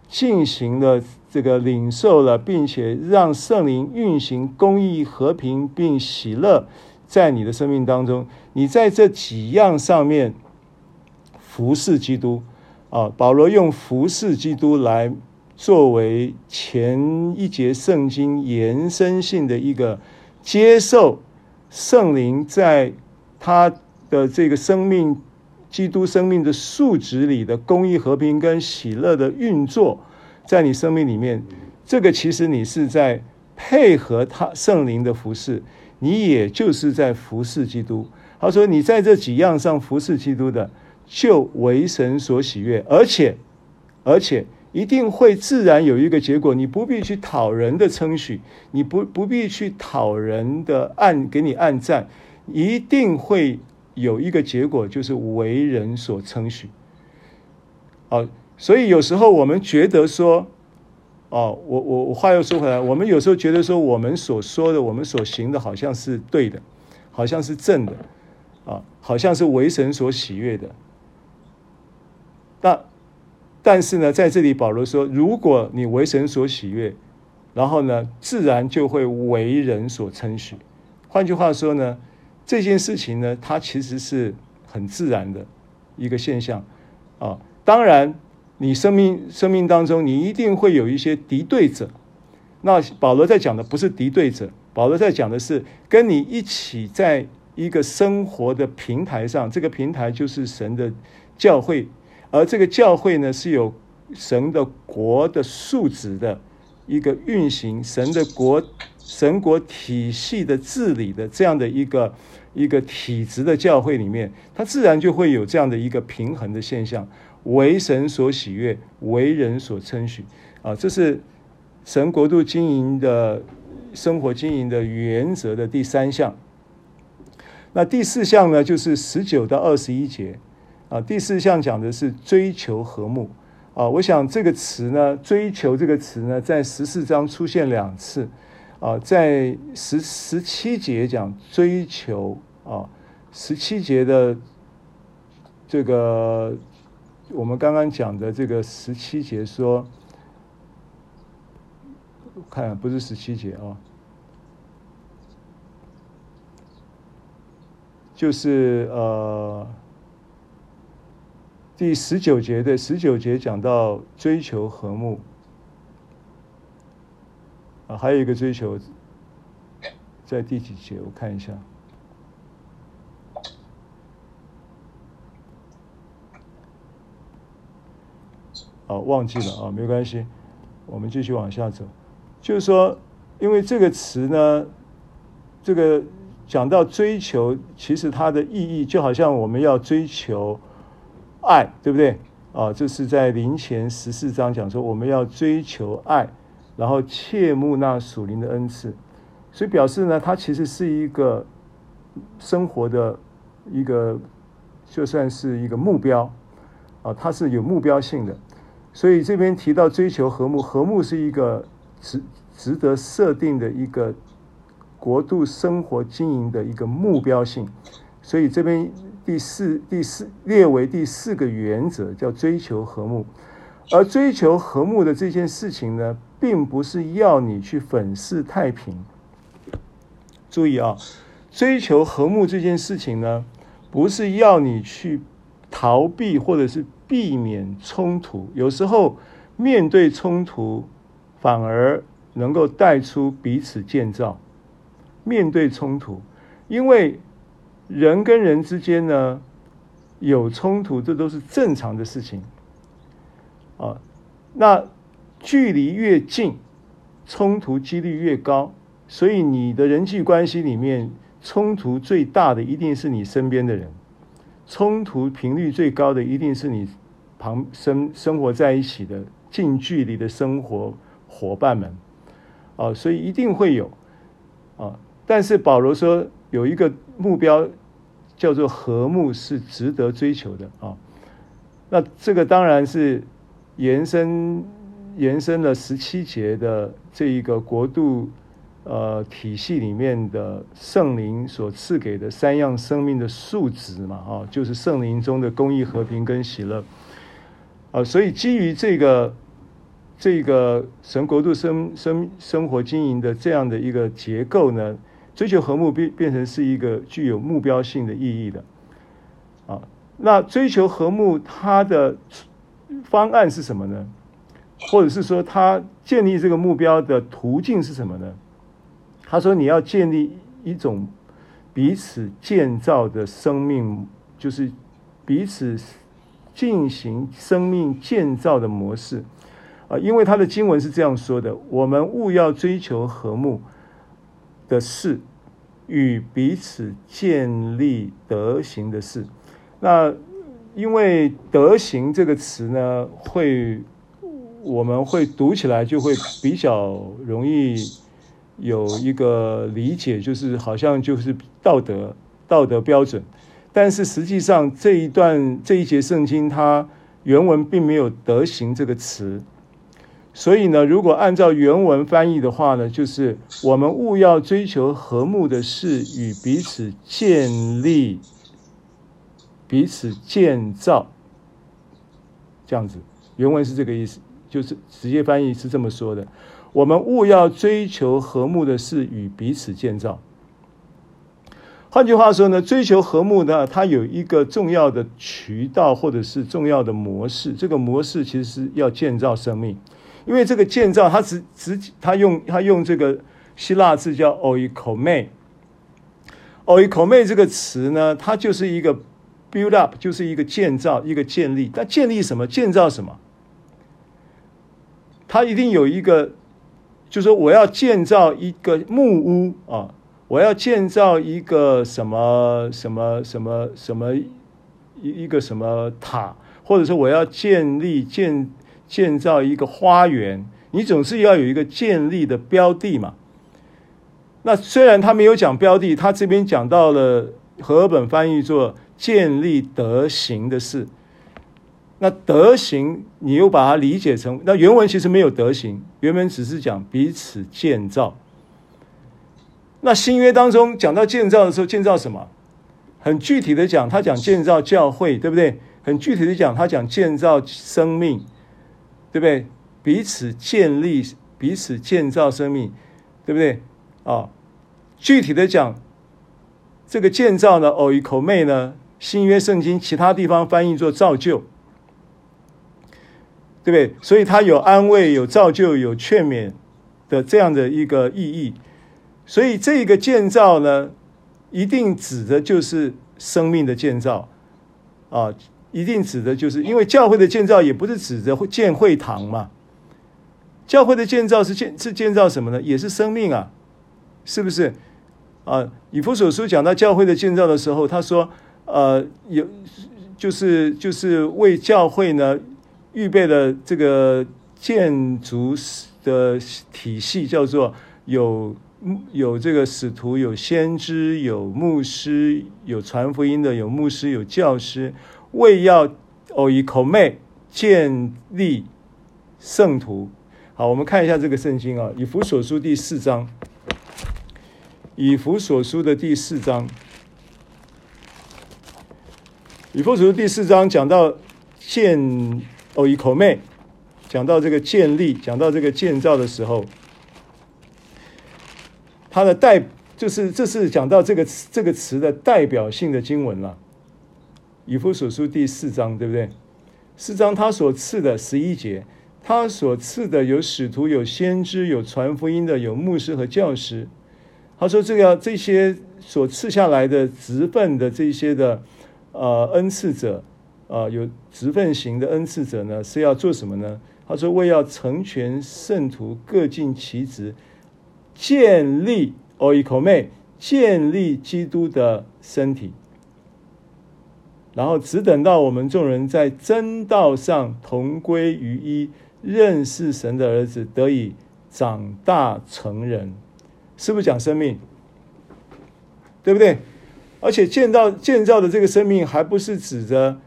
进行了这个领受了，并且让圣灵运行公义、和平并喜乐在你的生命当中，你在这几样上面服侍基督，啊，保罗用服侍基督来。作为前一节圣经延伸性的一个接受圣灵在他的这个生命、基督生命的素质里的公益、和平跟喜乐的运作，在你生命里面，这个其实你是在配合他圣灵的服侍，你也就是在服侍基督。他说：“你在这几样上服侍基督的，就为神所喜悦，而且，而且。”一定会自然有一个结果，你不必去讨人的称许，你不不必去讨人的按给你按赞，一定会有一个结果，就是为人所称许。哦，所以有时候我们觉得说，哦，我我我话又说回来，我们有时候觉得说，我们所说的，我们所行的，好像是对的，好像是正的，啊，好像是为神所喜悦的，那。但是呢，在这里保罗说，如果你为神所喜悦，然后呢，自然就会为人所称许。换句话说呢，这件事情呢，它其实是很自然的一个现象啊。当然，你生命生命当中，你一定会有一些敌对者。那保罗在讲的不是敌对者，保罗在讲的是跟你一起在一个生活的平台上，这个平台就是神的教会。而这个教会呢，是有神的国的素质的一个运行，神的国、神国体系的治理的这样的一个一个体制的教会里面，它自然就会有这样的一个平衡的现象，为神所喜悦，为人所称许啊，这是神国度经营的生活经营的原则的第三项。那第四项呢，就是十九到二十一节啊。第四项讲的是追求和睦啊。我想这个词呢，追求这个词呢，在十四章出现两次啊，在十十七节讲追求啊，十七节的这个我们刚刚讲的这个十七节说，看不是十七节啊。就是呃，第十九节的十九节讲到追求和睦啊，还有一个追求在第几节？我看一下，哦，忘记了啊，没关系，我们继续往下走。就是说，因为这个词呢，这个。讲到追求，其实它的意义就好像我们要追求爱，对不对？啊，这是在林前十四章讲说，我们要追求爱，然后切慕那属灵的恩赐，所以表示呢，它其实是一个生活的一个，就算是一个目标啊，它是有目标性的。所以这边提到追求和睦，和睦是一个值值得设定的一个。国度生活经营的一个目标性，所以这边第四第四列为第四个原则，叫追求和睦。而追求和睦的这件事情呢，并不是要你去粉饰太平。注意啊，追求和睦这件事情呢，不是要你去逃避或者是避免冲突。有时候面对冲突，反而能够带出彼此建造。面对冲突，因为人跟人之间呢，有冲突，这都是正常的事情啊。那距离越近，冲突几率越高，所以你的人际关系里面，冲突最大的一定是你身边的人，冲突频率最高的一定是你旁生生活在一起的近距离的生活伙伴们啊，所以一定会有啊。但是保罗说有一个目标叫做和睦，是值得追求的啊。那这个当然是延伸延伸了十七节的这一个国度呃体系里面的圣灵所赐给的三样生命的素质嘛啊，就是圣灵中的公义、和平跟喜乐啊。所以基于这个这个神国度生生生活经营的这样的一个结构呢。追求和睦变变成是一个具有目标性的意义的，啊，那追求和睦它的方案是什么呢？或者是说，他建立这个目标的途径是什么呢？他说，你要建立一种彼此建造的生命，就是彼此进行生命建造的模式，啊，因为他的经文是这样说的：我们务要追求和睦。的事与彼此建立德行的事，那因为德行这个词呢，会我们会读起来就会比较容易有一个理解，就是好像就是道德道德标准，但是实际上这一段这一节圣经它原文并没有德行这个词。所以呢，如果按照原文翻译的话呢，就是我们务要追求和睦的事，与彼此建立、彼此建造，这样子。原文是这个意思，就是直接翻译是这么说的：我们务要追求和睦的事，与彼此建造。换句话说呢，追求和睦呢，它有一个重要的渠道，或者是重要的模式。这个模式其实是要建造生命。因为这个建造，它只只它用它用这个希腊字叫 oikome，oikome 这个词呢，它就是一个 build up，就是一个建造，一个建立。但建立什么？建造什么？它一定有一个，就是说我要建造一个木屋啊，我要建造一个什么什么什么什么一一个什么塔，或者说我要建立建。建造一个花园，你总是要有一个建立的标的嘛。那虽然他没有讲标的，他这边讲到了和本翻译作建立德行的事。那德行，你又把它理解成那原文其实没有德行，原文只是讲彼此建造。那新约当中讲到建造的时候，建造什么？很具体的讲，他讲建造教会，对不对？很具体的讲，他讲建造生命，对不对？彼此建立，彼此建造生命，对不对？啊，具体的讲，这个建造呢，oikoumai 呢，新约圣经其他地方翻译做造就，对不对？所以它有安慰、有造就、有劝勉的这样的一个意义。所以这个建造呢，一定指的就是生命的建造啊，一定指的就是因为教会的建造也不是指着建会堂嘛，教会的建造是建是建造什么呢？也是生命啊。是不是啊？以弗所书讲到教会的建造的时候，他说：“呃，有就是就是为教会呢预备了这个建筑的体系，叫做有有这个使徒，有先知，有牧师，有传福音的，有牧师，有教师，为要 oikoumai 建立圣徒。”好，我们看一下这个圣经啊，以弗所书第四章。以弗所书的第四章，以弗所书第四章讲到建哦以口妹讲到这个建立，讲到这个建造的时候，它的代就是这是讲到这个词这个词的代表性的经文了。以弗所书第四章，对不对？四章他所赐的十一节，他所赐的有使徒，有先知，有传福音的，有牧师和教师。他说：“这个这些所赐下来的职分的这些的呃恩赐者，啊、呃、有职分型的恩赐者呢，是要做什么呢？他说：为要成全圣徒，各尽其职，建立 oikoumai，建立基督的身体。然后只等到我们众人在真道上同归于一，认识神的儿子，得以长大成人。”是不是讲生命？对不对？而且建造建造的这个生命，还不是指着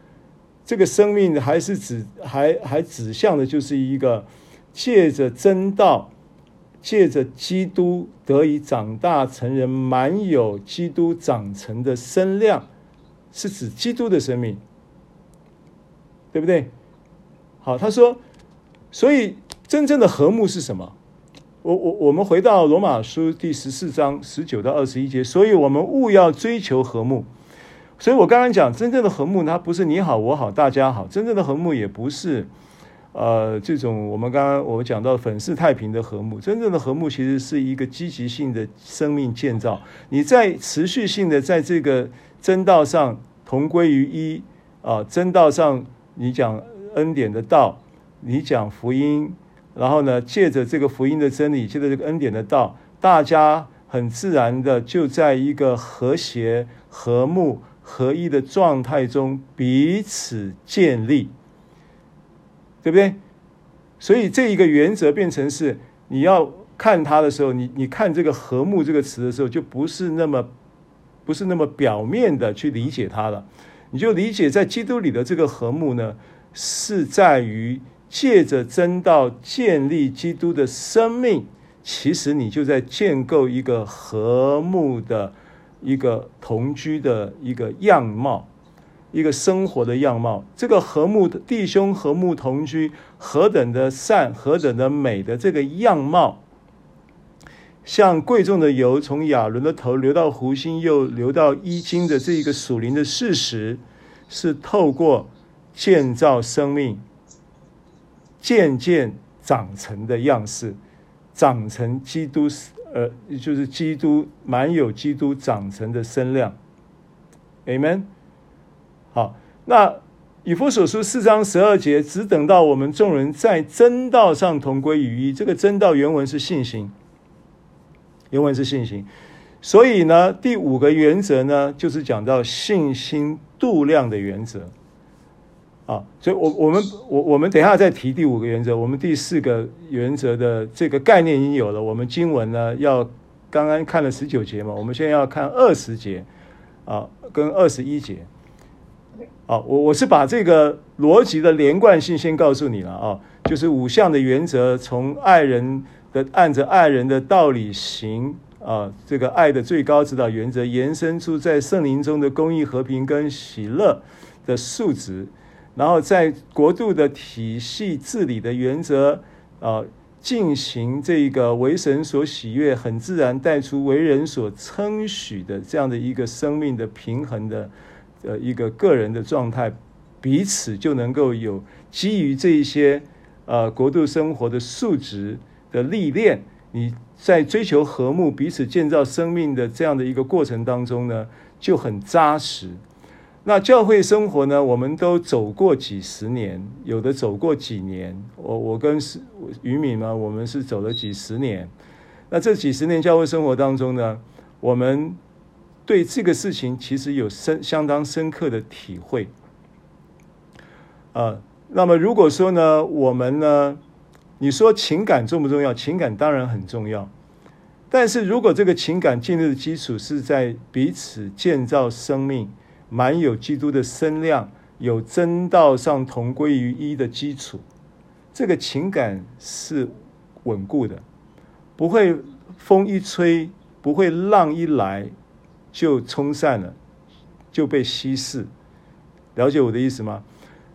这个生命，还是指还还指向的，就是一个借着真道，借着基督得以长大成人，满有基督长成的身量，是指基督的生命，对不对？好，他说，所以真正的和睦是什么？我我我们回到罗马书第十四章十九到二十一节，所以我们务要追求和睦。所以我刚刚讲，真正的和睦，它不是你好我好大家好，真正的和睦也不是，呃，这种我们刚刚我们讲到粉饰太平的和睦。真正的和睦其实是一个积极性的生命建造，你在持续性的在这个真道上同归于一啊，真道上你讲恩典的道，你讲福音。然后呢，借着这个福音的真理，借着这个恩典的道，大家很自然的就在一个和谐、和睦、合一的状态中彼此建立，对不对？所以这一个原则变成是，你要看它的时候，你你看这个和睦这个词的时候，就不是那么不是那么表面的去理解它了，你就理解在基督里的这个和睦呢，是在于。借着真道建立基督的生命，其实你就在建构一个和睦的一个同居的一个样貌，一个生活的样貌。这个和睦的弟兄和睦同居，何等的善，何等的美的这个样貌，像贵重的油从亚伦的头流到胡心，又流到衣襟的这一个属灵的事实，是透过建造生命。渐渐长成的样式，长成基督，呃，就是基督满有基督长成的身量。Amen。好，那以弗所书四章十二节，只等到我们众人在真道上同归于一。这个真道原文是信心，原文是信心。所以呢，第五个原则呢，就是讲到信心度量的原则。啊，所以我，我们我我们等一下再提第五个原则。我们第四个原则的这个概念已经有了。我们经文呢，要刚刚看了十九节嘛，我们现在要看二十节啊，跟二十一节。啊，我我是把这个逻辑的连贯性先告诉你了啊，就是五项的原则，从爱人的按着爱人的道理行啊，这个爱的最高指导原则，延伸出在圣灵中的公义、和平跟喜乐的素质，然后在国度的体系治理的原则啊，进行这个为神所喜悦、很自然带出为人所称许的这样的一个生命的平衡的。呃，一个个人的状态，彼此就能够有基于这一些呃国度生活的素质的历练。你在追求和睦、彼此建造生命的这样的一个过程当中呢，就很扎实。那教会生活呢，我们都走过几十年，有的走过几年。我我跟是于敏呢，我们是走了几十年。那这几十年教会生活当中呢，我们。对这个事情其实有深相当深刻的体会，啊，那么如果说呢，我们呢，你说情感重不重要？情感当然很重要，但是如果这个情感建立的基础是在彼此建造生命、满有基督的身量、有真道上同归于一的基础，这个情感是稳固的，不会风一吹，不会浪一来。就冲散了，就被稀释。了解我的意思吗？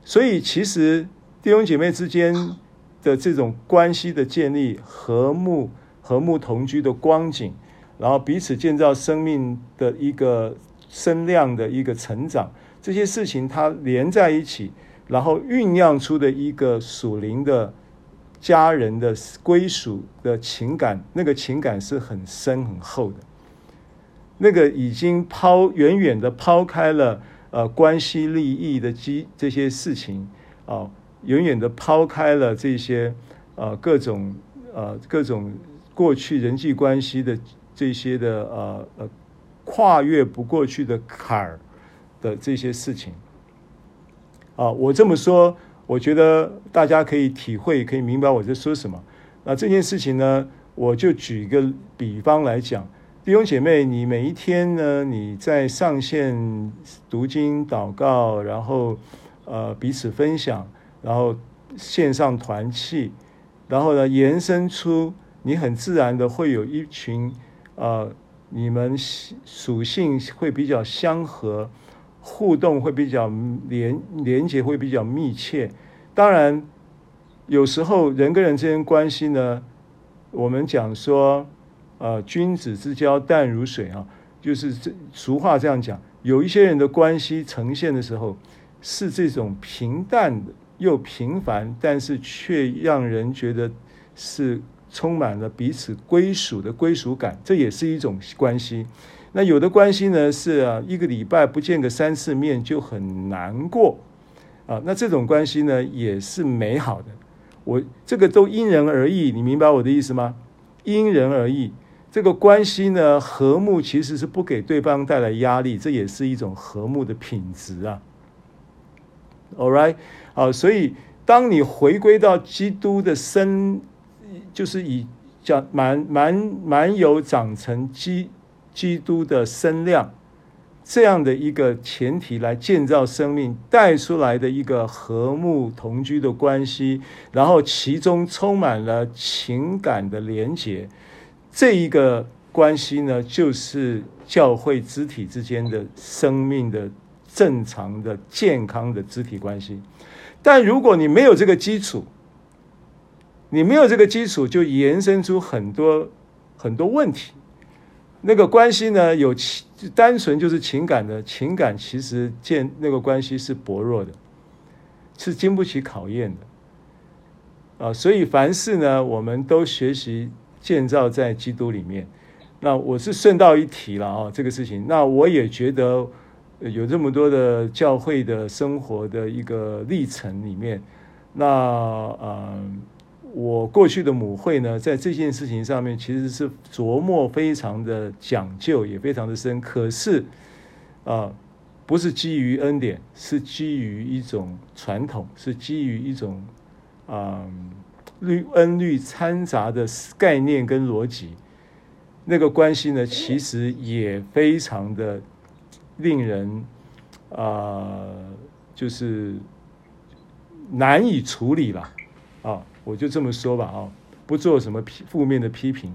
所以其实弟兄姐妹之间的这种关系的建立、和睦、和睦同居的光景，然后彼此建造生命的一个身量的一个成长，这些事情它连在一起，然后酝酿出的一个属灵的家人的归属的情感，那个情感是很深很厚的。那个已经抛远远的抛开了呃关系利益的基这些事情啊，远远的抛开了这些呃各种呃各种过去人际关系的这些的呃呃跨越不过去的坎儿的这些事情啊，我这么说，我觉得大家可以体会，可以明白我在说什么。那这件事情呢，我就举一个比方来讲。弟兄姐妹，你每一天呢，你在上线读经、祷告，然后呃彼此分享，然后线上团契，然后呢延伸出你很自然的会有一群呃你们属性会比较相合，互动会比较连连接会比较密切。当然，有时候人跟人之间关系呢，我们讲说。呃，君子之交淡如水啊，就是这俗话这样讲。有一些人的关系呈现的时候，是这种平淡的又平凡，但是却让人觉得是充满了彼此归属的归属感，这也是一种关系。那有的关系呢，是，一个礼拜不见个三次面就很难过啊。那这种关系呢，也是美好的。我这个都因人而异，你明白我的意思吗？因人而异。这个关系呢，和睦其实是不给对方带来压力，这也是一种和睦的品质啊。All right，好，所以当你回归到基督的身，就是以讲满满满有长成基基督的身量这样的一个前提来建造生命，带出来的一个和睦同居的关系，然后其中充满了情感的连结。这一个关系呢，就是教会肢体之间的生命的正常的健康的肢体关系。但如果你没有这个基础，你没有这个基础，就延伸出很多很多问题。那个关系呢，有情单纯就是情感的情感，其实建那个关系是薄弱的，是经不起考验的啊。所以凡事呢，我们都学习。建造在基督里面，那我是顺道一提了啊，这个事情。那我也觉得有这么多的教会的生活的一个历程里面，那呃，我过去的母会呢，在这件事情上面其实是琢磨非常的讲究，也非常的深。可是啊，不是基于恩典，是基于一种传统，是基于一种啊。律恩律掺杂的概念跟逻辑，那个关系呢，其实也非常的令人啊、就是难以处理了，我就这么说吧啊，不做什么批负面的批评。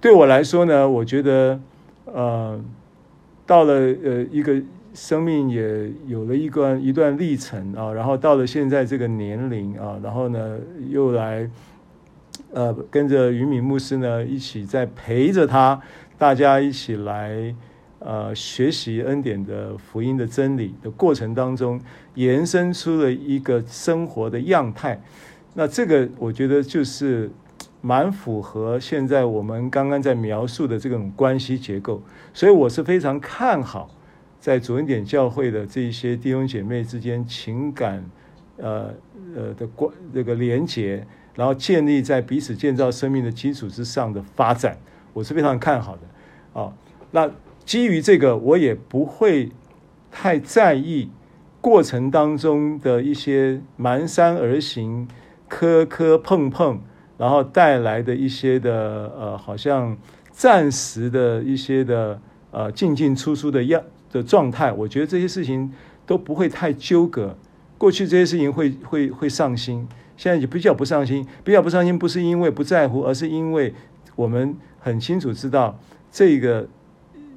对我来说呢，我觉得呃，到了呃一个生命也有了一段一段历程啊，然后到了现在这个年龄啊，然后呢又来。呃，跟着云敏牧师呢，一起在陪着他，大家一起来呃学习恩典的福音的真理的过程当中，延伸出了一个生活的样态。那这个我觉得就是蛮符合现在我们刚刚在描述的这种关系结构，所以我是非常看好在主恩典教会的这一些弟兄姐妹之间情感呃呃的关这个连结。然后建立在彼此建造生命的基础之上的发展，我是非常看好的啊。那基于这个，我也不会太在意过程当中的一些蹒跚而行、磕磕碰碰，然后带来的一些的呃，好像暂时的一些的呃进进出出的样的状态。我觉得这些事情都不会太纠葛。过去这些事情会会会上心。现在就比较不上心，比较不上心，不是因为不在乎，而是因为我们很清楚知道这个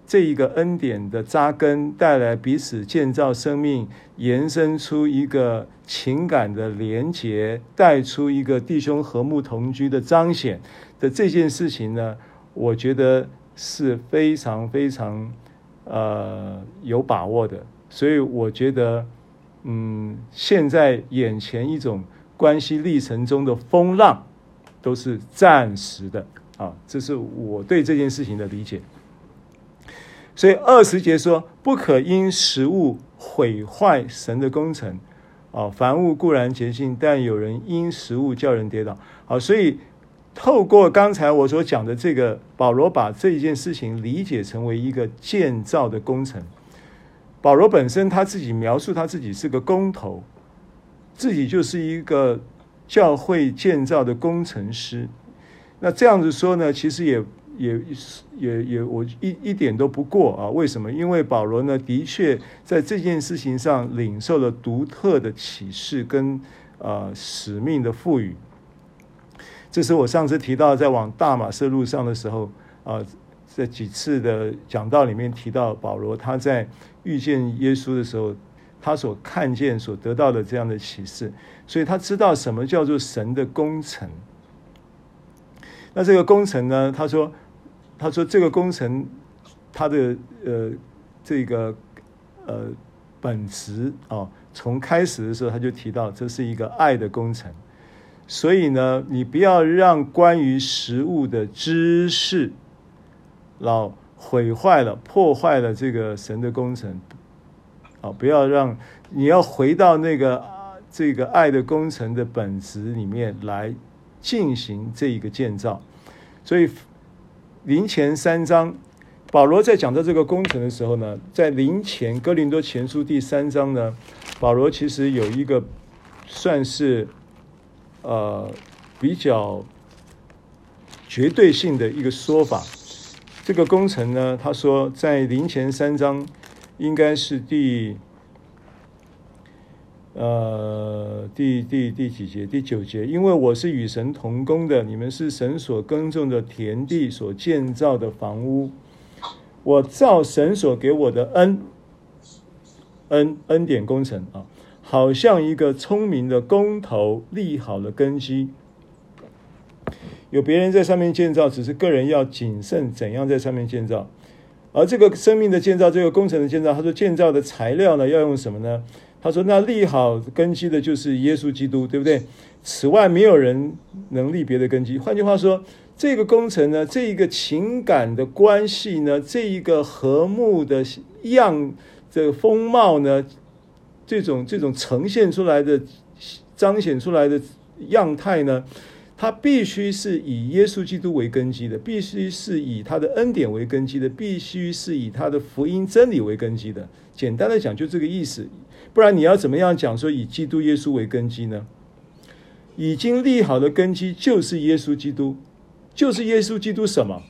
这一个恩典的扎根，带来彼此建造生命，延伸出一个情感的连结，带出一个弟兄和睦同居的彰显的这件事情呢，我觉得是非常非常呃有把握的。所以我觉得，嗯，现在眼前一种。关系历程中的风浪都是暂时的啊，这是我对这件事情的理解。所以二十节说，不可因食物毁坏神的工程啊。凡物固然洁净，但有人因食物叫人跌倒。好，所以透过刚才我所讲的这个，保罗把这一件事情理解成为一个建造的工程。保罗本身他自己描述他自己是个工头。自己就是一个教会建造的工程师，那这样子说呢，其实也也也也我一一点都不过啊。为什么？因为保罗呢，的确在这件事情上领受了独特的启示跟呃使命的赋予。这是我上次提到在往大马色路上的时候啊，在几次的讲道里面提到保罗他在遇见耶稣的时候。他所看见、所得到的这样的启示，所以他知道什么叫做神的工程。那这个工程呢？他说：“他说这个工程，他的呃这个呃本质啊，从开始的时候他就提到，这是一个爱的工程。所以呢，你不要让关于食物的知识，老毁坏了、破坏了这个神的工程。”啊不要让你要回到那个这个爱的工程的本质里面来进行这一个建造。所以林前三章，保罗在讲到这个工程的时候呢，在林前哥林多前书第三章呢，保罗其实有一个算是呃比较绝对性的一个说法。这个工程呢，他说在林前三章。应该是第，呃，第第第几节？第九节。因为我是与神同工的，你们是神所耕种的田地，所建造的房屋。我造神所给我的恩，恩恩典工程啊，好像一个聪明的工头立好了根基。有别人在上面建造，只是个人要谨慎怎样在上面建造。而这个生命的建造，这个工程的建造，他说建造的材料呢，要用什么呢？他说那立好根基的就是耶稣基督，对不对？此外没有人能立别的根基。换句话说，这个工程呢，这一个情感的关系呢，这一个和睦的样，这个风貌呢，这种这种呈现出来的、彰显出来的样态呢。它必须是以耶稣基督为根基的，必须是以他的恩典为根基的，必须是以他的福音真理为根基的。简单的讲，就这个意思。不然你要怎么样讲说以基督耶稣为根基呢？已经立好的根基就是耶稣基督，就是耶稣基督什么？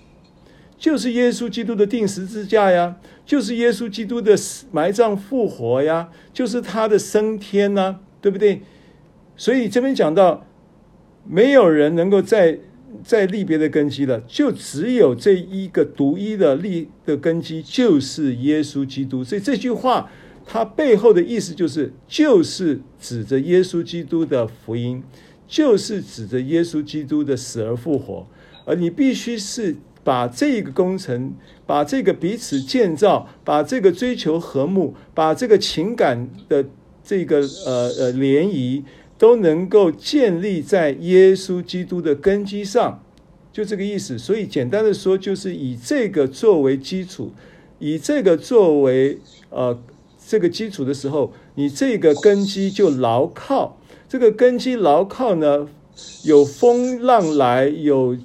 就是耶稣基督的钉十字架呀，就是耶稣基督的埋葬复活呀，就是他的升天呐、对不对？所以这边讲到，没有人能够再再立别的根基了，就只有这一个独一的立的根基，就是耶稣基督。所以这句话它背后的意思就是，就是指着耶稣基督的福音，就是指着耶稣基督的死而复活，而你必须是。把这个工程，把这个彼此建造，把这个追求和睦，把这个情感的这个呃呃联谊，都能够建立在耶稣基督的根基上，就这个意思。所以简单的说，就是以这个作为基础，以这个作为呃这个基础的时候，你这个根基就牢靠。这个根基牢靠呢，有风浪来有。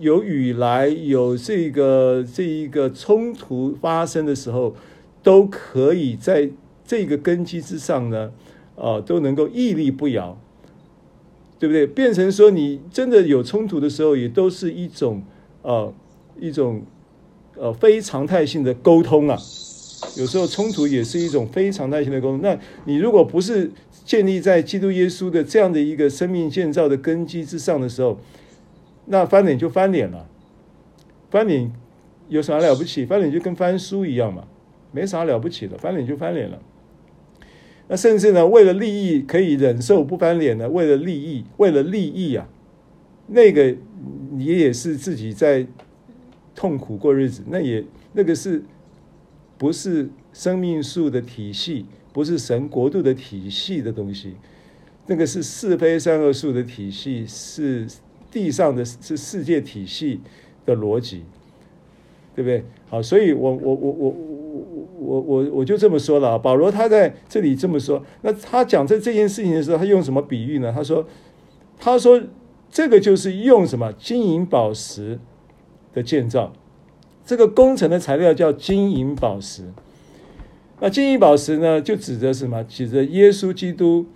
有雨来，有这个这一个冲突发生的时候，都可以在这个根基之上呢，呃，都能够屹立不摇，对不对？变成说你真的有冲突的时候，也都是一种呃一种呃非常态性的沟通啊。有时候冲突也是一种非常态性的沟通。那你如果不是建立在基督耶稣的这样的一个生命建造的根基之上的时候，那翻脸就翻脸了，翻脸有啥了不起？翻脸就跟翻书一样嘛，没啥了不起的，翻脸就翻脸了。那甚至呢，为了利益可以忍受不翻脸呢？为了利益，为了利益啊，那个你也是自己在痛苦过日子。那也那个是不是生命树的体系？不是神国度的体系的东西？那个是是非善恶树的体系是。地上的是世界体系的逻辑，对不对？好，所以我我我我我我我我我就这么说了啊。保罗他在这里这么说，那他讲这这件事情的时候，他用什么比喻呢？他说，他说这个就是用什么金银宝石的建造，这个工程的材料叫金银宝石。那金银宝石呢，就指着什么？指着耶稣基督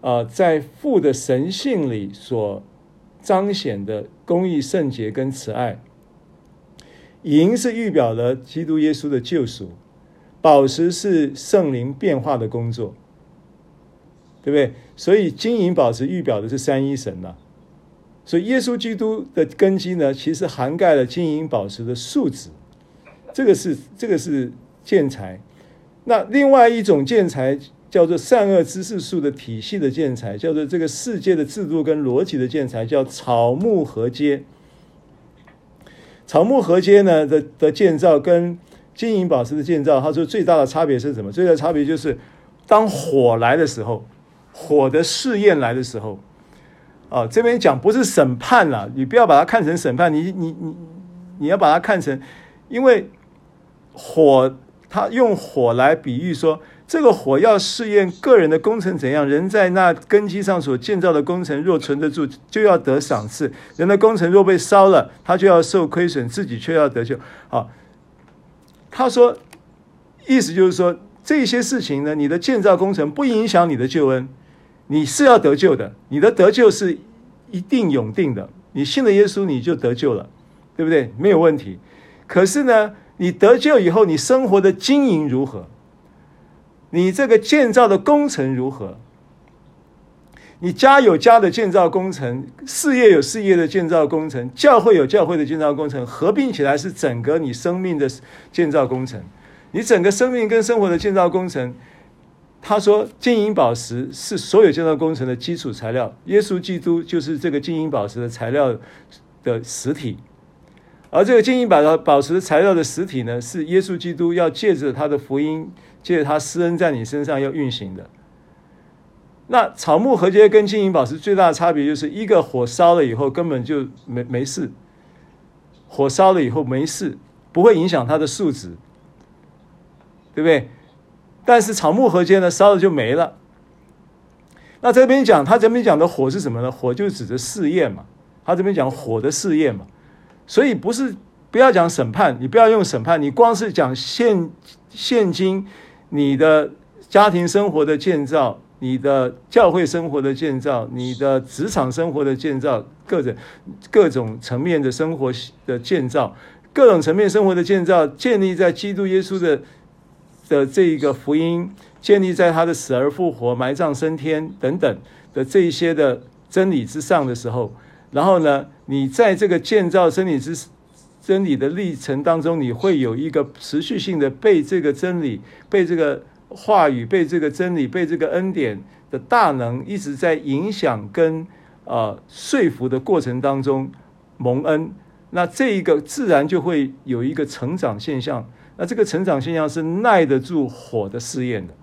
啊、在父的神性里所。彰显的公义、圣洁跟慈爱，银是预表了基督耶稣的救赎，宝石是圣灵变化的工作，对不对？所以金银宝石预表的是三一神呐、所以耶稣基督的根基呢，其实涵盖了金银宝石的素质，这个是这个是建材。那另外一种建材。叫做善恶知识树的体系的建材，叫做这个世界的制度跟逻辑的建材，叫草木合接。草木合接呢的的建造跟金银宝石的建造，他说最大的差别是什么？最大的差别就是，当火来的时候，火的试验来的时候，啊，这边讲不是审判了，你不要把它看成审判，你你你你要把它看成，因为火，他用火来比喻说。这个火要试验个人的工程怎样？人在那根基上所建造的工程若存得住，就要得赏赐；人的工程若被烧了，他就要受亏损，自己却要得救。好，他说，意思就是说，这些事情呢，你的建造工程不影响你的救恩，你是要得救的，你的得救是一定永定的。你信了耶稣，你就得救了，对不对？没有问题。可是呢，你得救以后，你生活的经营如何？你这个建造的工程如何？你家有家的建造工程，事业有事业的建造工程，教会有教会的建造工程，合并起来是整个你生命的建造工程。你整个生命跟生活的建造工程，他说金银宝石是所有建造工程的基础材料，耶稣基督就是这个金银宝石的材料的实体。而这个金银宝的宝石材料的实体呢，是耶稣基督要借着他的福音。借着他施恩在你身上要运行的，那草木禾秸跟金银宝石最大的差别就是一个火烧了以后根本就没没事，火烧了以后没事，不会影响它的素质，对不对？但是草木禾秸呢，烧了就没了。那这边讲他这边讲的火是什么呢？火就指着试验嘛，他这边讲火的试验嘛，所以不是不要讲审判，你不要用审判，你光是讲现现今。你的家庭生活的建造，你的教会生活的建造，你的职场生活的建造，各种各种层面的生活的建造，各种层面生活的建造，建立在基督耶稣的的这一个福音，建立在他的死而复活、埋葬升天等等的这一些的真理之上的时候，然后呢，你在这个建造真理之真理的历程当中，你会有一个持续性的被这个真理、被这个话语、被这个真理、被这个恩典的大能一直在影响跟呃说服的过程当中蒙恩，那这一个自然就会有一个成长现象。那这个成长现象是耐得住火的试验的，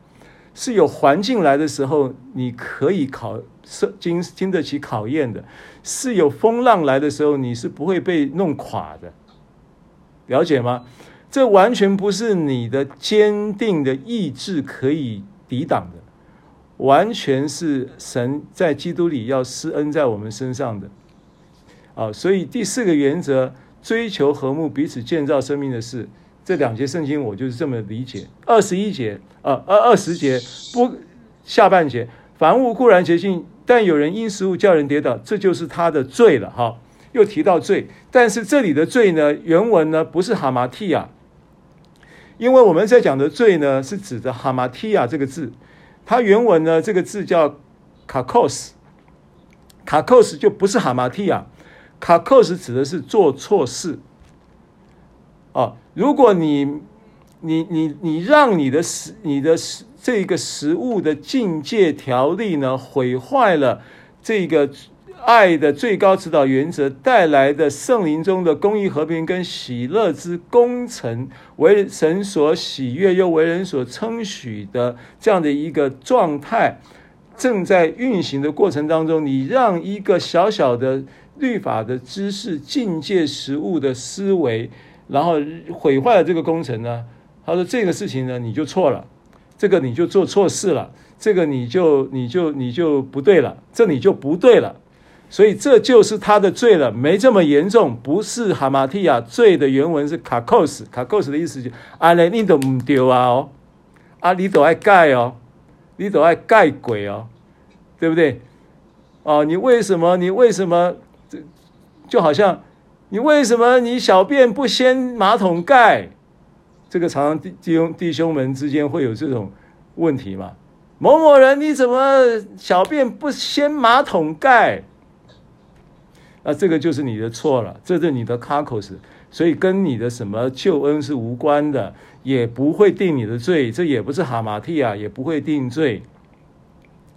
是有环境来的时候你可以考经经得起考验的，是有风浪来的时候你是不会被弄垮的。了解吗？这完全不是你的坚定的意志可以抵挡的，完全是神在基督里要施恩在我们身上的。啊，所以第四个原则，追求和睦，彼此建造生命的事。这两节圣经我就是这么理解。二十一节，呃，二二十节不下半节，凡物固然洁净，但有人因食物叫人跌倒，这就是他的罪了。哈，又提到罪，但是这里的罪呢，原文呢不是哈马提亚，因为我们在讲的罪呢是指的哈马提亚这个字，它原文呢这个字叫卡科斯，卡科斯就不是哈马提亚。卡克斯指的是做错事，啊，如果你、你、你、你让你的食、你的食这个食物的境界条例呢，毁坏了这个爱的最高指导原则带来的圣灵中的公义、和平跟喜乐之工程，为神所喜悦又为人所称许的这样的一个状态，正在运行的过程当中，你让一个小小的。律法的知识、境界、食物的思维，然后毁坏了这个工程呢？他说这个事情呢，你就错了，这个你就做错事了，这个你就你就你就不对了，这你就不对了，所以这就是他的罪了，没这么严重，不是哈马提亚罪的原文是卡扣斯，卡扣斯的意思就阿雷你都唔丢啊哦，啊你都爱盖哦，你都爱盖鬼哦，对不对？哦，你为什么？你为什么？就好像你为什么你小便不掀马桶盖？这个常常弟弟兄弟兄们之间会有这种问题嘛？某某人你怎么小便不掀马桶盖？那这个就是你的错了，这是你的卡口，所以跟你的什么救恩是无关的，也不会定你的罪，这也不是哈马蒂亚，也不会定罪，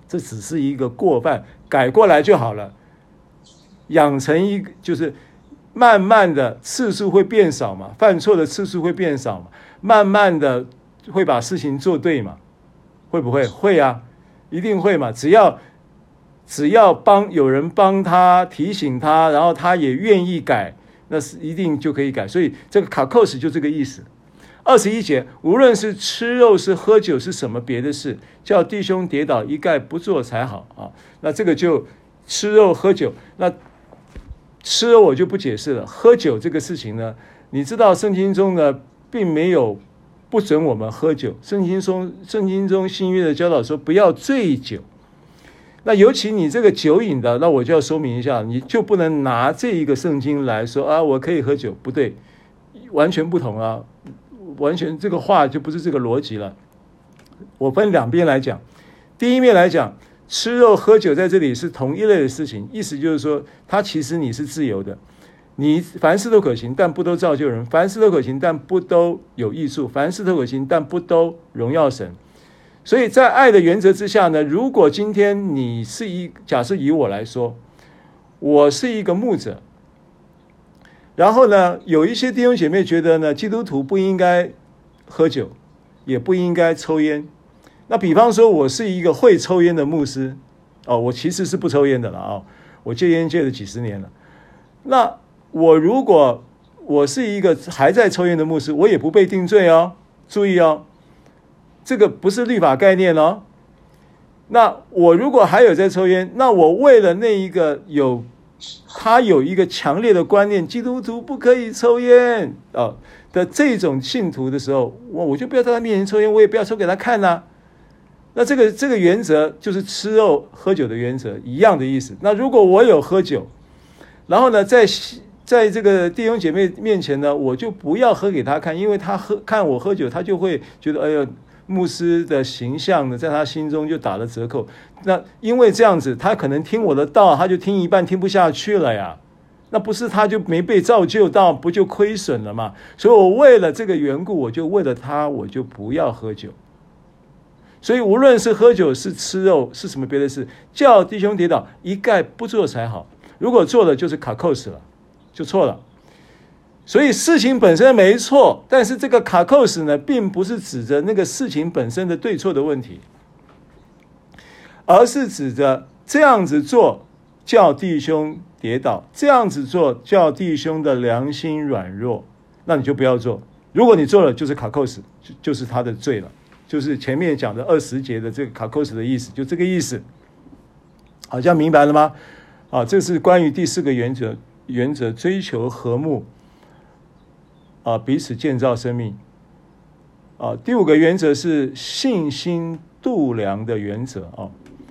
这只是一个过犯，改过来就好了。养成一个就是慢慢的次数会变少嘛，犯错的次数会变少嘛，慢慢的会把事情做对嘛，会不会？会啊，一定会嘛。只要只要帮有人帮他提醒他，然后他也愿意改，那是一定就可以改。所以这个卡扣斯就这个意思。二十一节，无论是吃肉是喝酒是什么别的事，叫弟兄跌倒一概不做才好啊。那这个就吃肉喝酒那。吃我就不解释了。喝酒这个事情呢，你知道圣经中呢，并没有不准我们喝酒。圣经中，圣经中新约的教导说不要醉酒。那尤其你这个酒瘾的，那我就要说明一下，你就不能拿这一个圣经来说啊，我可以喝酒，不对，完全不同啊，完全这个话就不是这个逻辑了。我分两边来讲，第一面来讲。吃肉喝酒在这里是同一类的事情，意思就是说，它其实你是自由的，你凡事都可行，但不都造就人；凡事都可行，但不都有益处；凡事都可行，但不都荣耀神。所以在爱的原则之下呢，如果今天你是一，假设以我来说，我是一个牧者，然后呢，有一些弟兄姐妹觉得呢，基督徒不应该喝酒，也不应该抽烟。那比方说，我是一个会抽烟的牧师，哦，我其实是不抽烟的了啊、哦，我戒烟戒了几十年了。那我如果我是一个还在抽烟的牧师，我也不被定罪哦。注意哦，这个不是律法概念哦。那我如果还有在抽烟，那我为了那一个有他有一个强烈的观念，基督徒不可以抽烟啊、哦、的这种信徒的时候，我我就不要在他面前抽烟，我也不要抽给他看呐、那这个这个原则就是吃肉喝酒的原则一样的意思。那如果我有喝酒，然后呢，在在这个弟兄姐妹面前呢，我就不要喝给他看，因为他喝看我喝酒，他就会觉得，哎呀，牧师的形象呢，在他心中就打了折扣。那因为这样子，他可能听我的道，他就听一半听不下去了呀。那不是他就没被造就到，不就亏损了吗？所以我为了这个缘故，我就为了他，我就不要喝酒。所以无论是喝酒是吃肉是什么别的事，叫弟兄跌倒，一概不做才好。如果做了，就是卡扣死了，就错了。所以事情本身没错，但是这个卡扣死呢，并不是指着那个事情本身的对错的问题，而是指着这样子做叫弟兄跌倒，这样子做叫弟兄的良心软弱，那你就不要做。如果你做了，就是卡扣死，就就是他的罪了。就是前面讲的二十节的这个卡扣斯的意思，就这个意思，好像明白了吗？啊，这是关于第四个原则，原则追求和睦，啊，彼此建造生命，啊，第五个原则是信心度量的原则啊。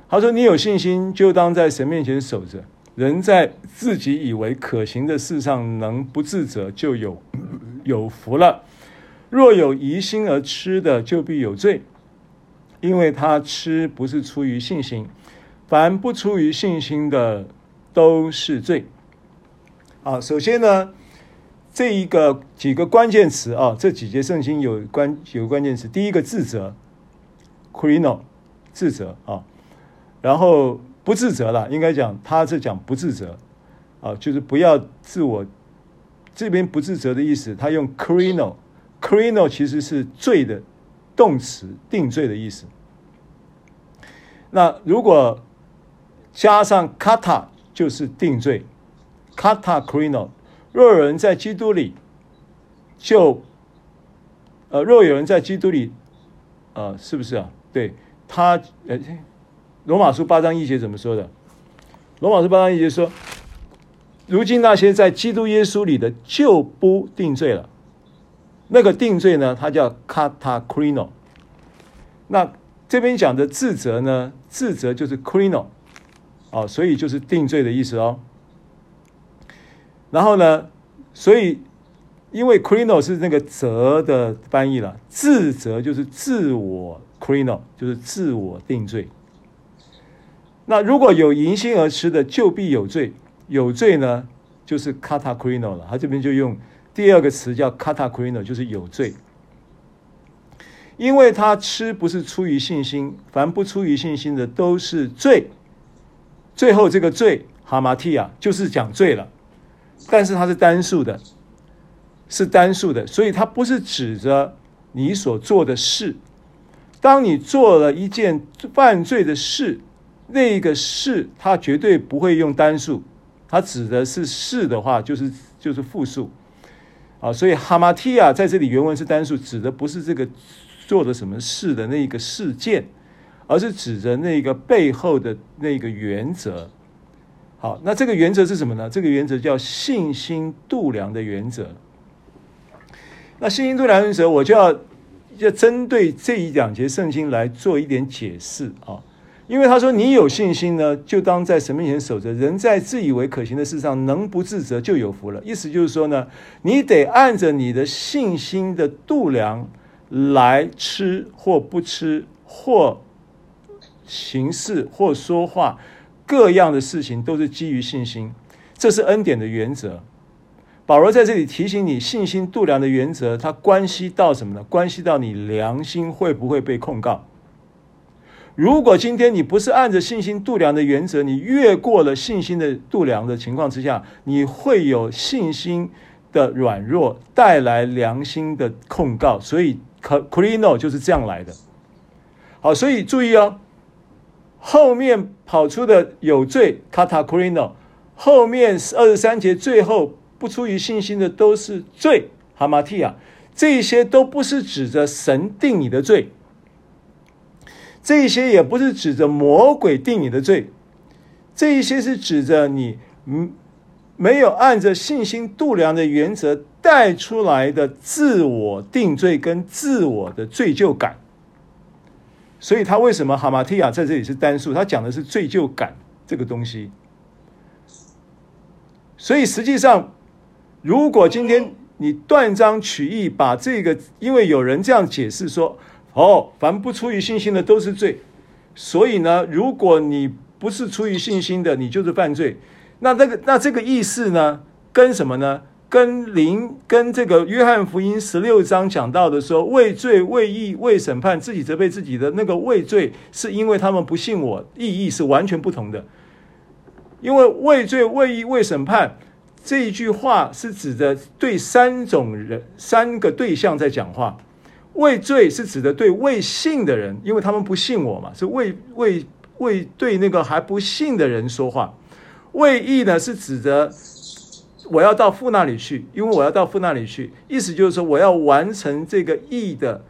他说：“你有信心，就当在神面前守着。人在自己以为可行的事上能不自责，就有有福了。”若有疑心而吃的，就必有罪，因为他吃不是出于信心。凡不出于信心的，都是罪。啊，首先呢，这一个几个关键词啊，这几节圣经有关几个关键词。第一个自责，crino，自责啊，然后不自责了，应该讲他是讲不自责啊，就是不要自我。这边不自责的意思，他用 crino。Crino 其实是罪的动词，定罪的意思。那如果加上 kata，就是定罪。kata crino 若有人在基督里，就呃，若有人在基督里，呃，是不是啊？对他，呃，罗马书八章一节怎么说的？罗马书八章一节说：如今那些在基督耶稣里的，就不定罪了。那个定罪呢，它叫 katakrino。那这边讲的自责呢，自责就是 krino，哦，所以就是定罪的意思哦。然后呢，所以因为 krino 是那个责的翻译了，自责就是自我 krino，就是自我定罪。那如果有迎新而吃的，就必有罪。有罪呢，就是 katakrino 了。他这边就用。第二个词叫 katakrino，就是有罪，因为他吃不是出于信心，凡不出于信心的都是罪。最后这个罪哈马提亚就是讲罪了，但是它是单数的，是单数的，所以它不是指着你所做的事。当你做了一件犯罪的事，那个事它绝对不会用单数，它指的是事的话，就是就是复数。啊，所以哈马提亚在这里原文是单数，指的不是这个做的什么事的那个事件，而是指着那个背后的那个原则。好，那这个原则是什么呢？这个原则叫信心度量的原则。那信心度量原则，我就要要针对这一两节圣经来做一点解释啊。因为他说，你有信心呢，就当在神面前守着。人在自以为可行的事上能不自责，就有福了。意思就是说呢，你得按着你的信心的度量来吃或不吃，或行事或说话，各样的事情都是基于信心。这是恩典的原则。保罗在这里提醒你，信心度量的原则，它关系到什么呢？关系到你良心会不会被控告。如果今天你不是按着信心度量的原则，你越过了信心的度量的情况之下，你会有信心的软弱带来良心的控告，所以 krino 就是这样来的。好，所以注意哦，后面跑出的有罪 katakrino，后面二十三节最后不出于信心的都是罪 hamartia，这些都不是指着神定你的罪。这些也不是指着魔鬼定你的罪，这一些是指着你嗯没有按着信心度量的原则带出来的自我定罪跟自我的罪疚感。所以他为什么哈马提亚在这里是单数？他讲的是罪疚感这个东西。所以实际上如果今天你断章取义，把这个，因为有人这样解释说，哦，凡不出于信心的都是罪，所以呢，如果你不是出于信心的，你就是犯罪。那那个，那这个意思呢，跟什么呢？跟灵跟这个约翰福音十六章讲到的说，畏罪、畏义、为审判，自己责备自己的那个畏罪，是因为他们不信我，意义是完全不同的。因为畏罪、畏义、为审判这一句话是指的对三种人、三个对象在讲话。为罪是指的对未信的人，因为他们不信我嘛，是为为为对那个还不信的人说话。为义呢是指的。我要到父那里去，因为我要到父那里去，意思就是说我要完成这个义的，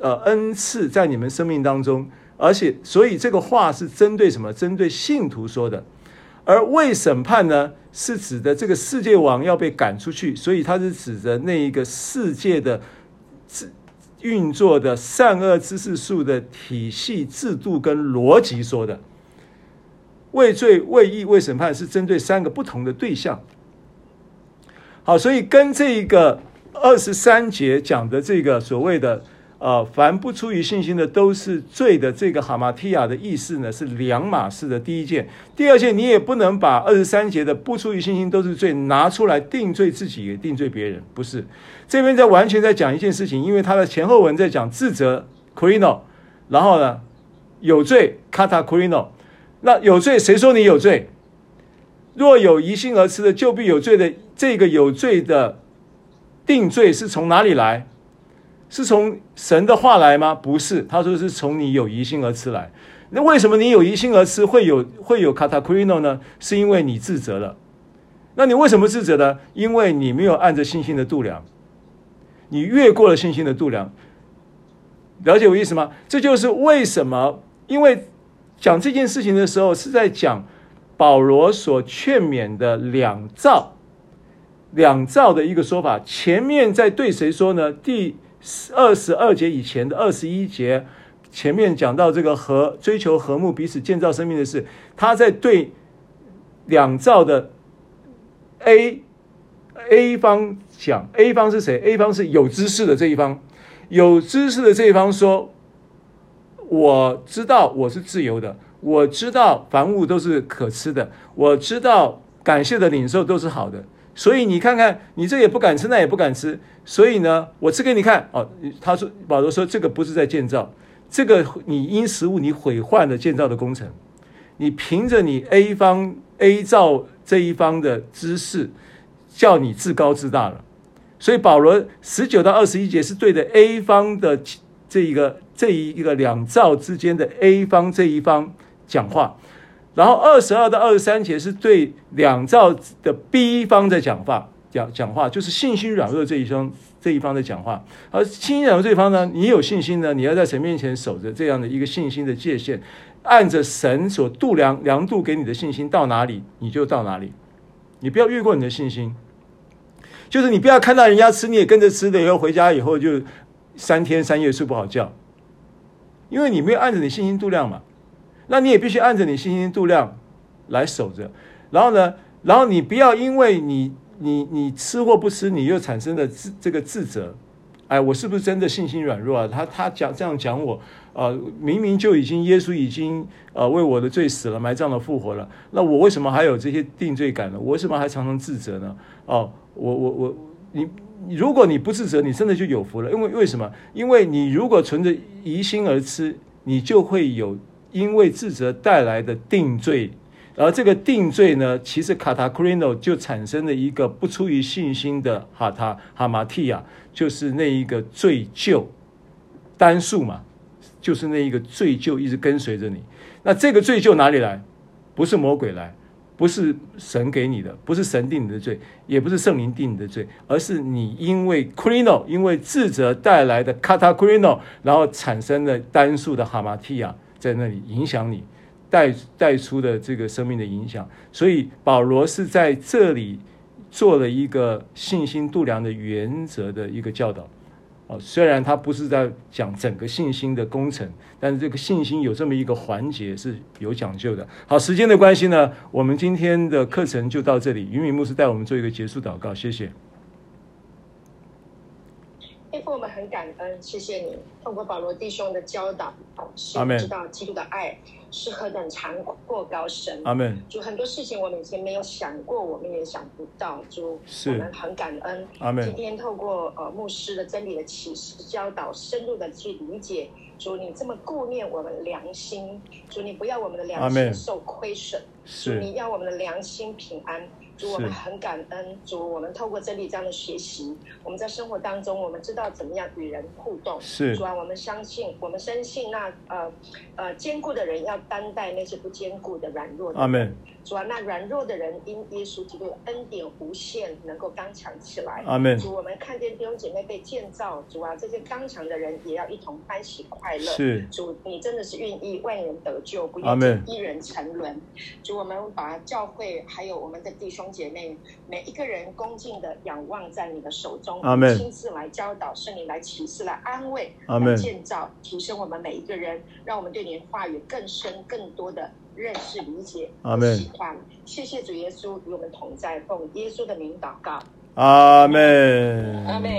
呃，恩赐在你们生命当中，而且所以这个话是针对什么？针对信徒说的。而为审判呢，是指的这个世界王要被赶出去，所以他是指着那一个世界的运作的善恶知识树的体系制度跟逻辑说的。畏罪、畏义、为审判是针对三个不同的对象。好，所以跟这个二十三节讲的这个所谓的呃，凡不出于信心的都是罪的这个哈马提亚的意思呢，是两码事的。第一件，第二件，你也不能把二十三节的不出于信心都是罪拿出来定罪自己，也定罪别人，不是。这边在完全在讲一件事情，因为他的前后文在讲自责 krino，然后呢有罪 kata krino，那有罪谁说你有罪？若有疑心而吃的，就必有罪的。这个有罪的定罪是从哪里来？是从神的话来吗？不是，他说是从你有疑心而吃来。那为什么你有疑心而吃会有会有卡塔库里诺呢？是因为你自责了。那你为什么自责呢？因为你没有按着信心的度量，你越过了信心的度量。了解我意思吗？这就是为什么，因为讲这件事情的时候是在讲。保罗所劝勉的两造，两造的一个说法，前面在对谁说呢？第二十二节以前的二十一节，前面讲到这个和追求和睦，彼此建造生命的事，他在对两造的 A A 方讲，A 方是谁？A 方是有知识的这一方，有知识的这一方说，我知道我是自由的。我知道凡物都是可吃的，我知道感谢的领受都是好的，所以你看看，你这也不敢吃，那也不敢吃，所以呢，我吃给你看。哦，他说保罗说这个不是在建造，这个你因食物你毁坏了建造的工程，你凭着你 A 方 A 造这一方的知识，叫你自高自大了。所以保罗十九到二十一节是对着 A 方的这一个这一个两造之间的 A 方这一方。讲话，然后二十二到二十三节是对两兆的 B 方在讲话，讲讲话就是信心软弱这一方这一方的讲话。而信心软弱这一方呢，你有信心呢，你要在神面前守着这样的一个信心的界限，按着神所度量量度给你的信心到哪里，你就到哪里，你不要越过你的信心。就是你不要看到人家吃，你也跟着吃的，以后回家以后就三天三夜睡不好觉，因为你没有按着你信心度量嘛。那你也必须按着你信心度量来守着，然后呢，然后你不要因为你你你吃或不吃，你又产生了自这个自责，哎，我是不是真的信心软弱啊？他他讲这样讲我，呃，明明就已经耶稣已经呃为我的罪死了，埋葬了，复活了，那我为什么还有这些定罪感呢？我为什么还常常自责呢？哦，我我我，你如果你不自责，你真的就有福了，因为为什么？因为你如果存着疑心而吃，你就会有。因为自责带来的定罪，而这个定罪呢，其实卡塔库里诺就产生了一个不出于信心的哈塔哈马提亚，就是那一个罪疚单数嘛，就是那一个罪疚一直跟随着你。那这个罪疚哪里来？不是魔鬼来，不是神给你的，不是神定你的罪，也不是圣灵定你的罪，而是你因为库里诺，因为自责带来的卡塔库里诺，然后产生了单数的哈马提亚。在那里影响你，带带出的这个生命的影响，所以保罗是在这里做了一个信心度量的原则的一个教导。哦，虽然他不是在讲整个信心的工程，但是这个信心有这么一个环节是有讲究的。好，时间的关系呢，我们今天的课程就到这里。云敏牧师带我们做一个结束祷告，谢谢。
天父，我们很感恩，谢谢你透过保罗弟兄的教导，使
我
们知道基督的爱是何等长阔高深。
阿门。
主很多事情我们以前没有想过，我们也想不到。主，我们很感恩。
阿门。
今天透过呃牧师的真理的启示教导，深入的去理解。主，你这么顾念我们良心，主，你不要我们的良心受亏损，主，你要我们的良心平安。主，我们很感恩。主，我们透过这里这样的学习，我们在生活当中，我们知道怎么样与人互动。
是。
主啊，我们相信，我们深信那呃呃坚固的人要担待那些不坚固的软弱的。
阿门。
主啊，那软弱的人因耶稣基督的恩典无限，能够刚强起来。
阿门。
主，我们看见弟兄姐妹被建造，主啊，这些刚强的人也要一同欢喜快乐。
是。
主，你真的是愿意万人得救，不愿意一人沉沦。主，我们把教会还有我们的弟兄姐妹，每一个人恭敬的仰望在你的手中。
阿门。
亲自来教导，圣灵来启示，来安慰。来建造，提升我们每一个人，让我们对你的话语更深、更多的。认识、理解、
阿门。
喜欢，谢谢主耶稣与我们同在，奉耶稣的名祷告，
阿门。阿门。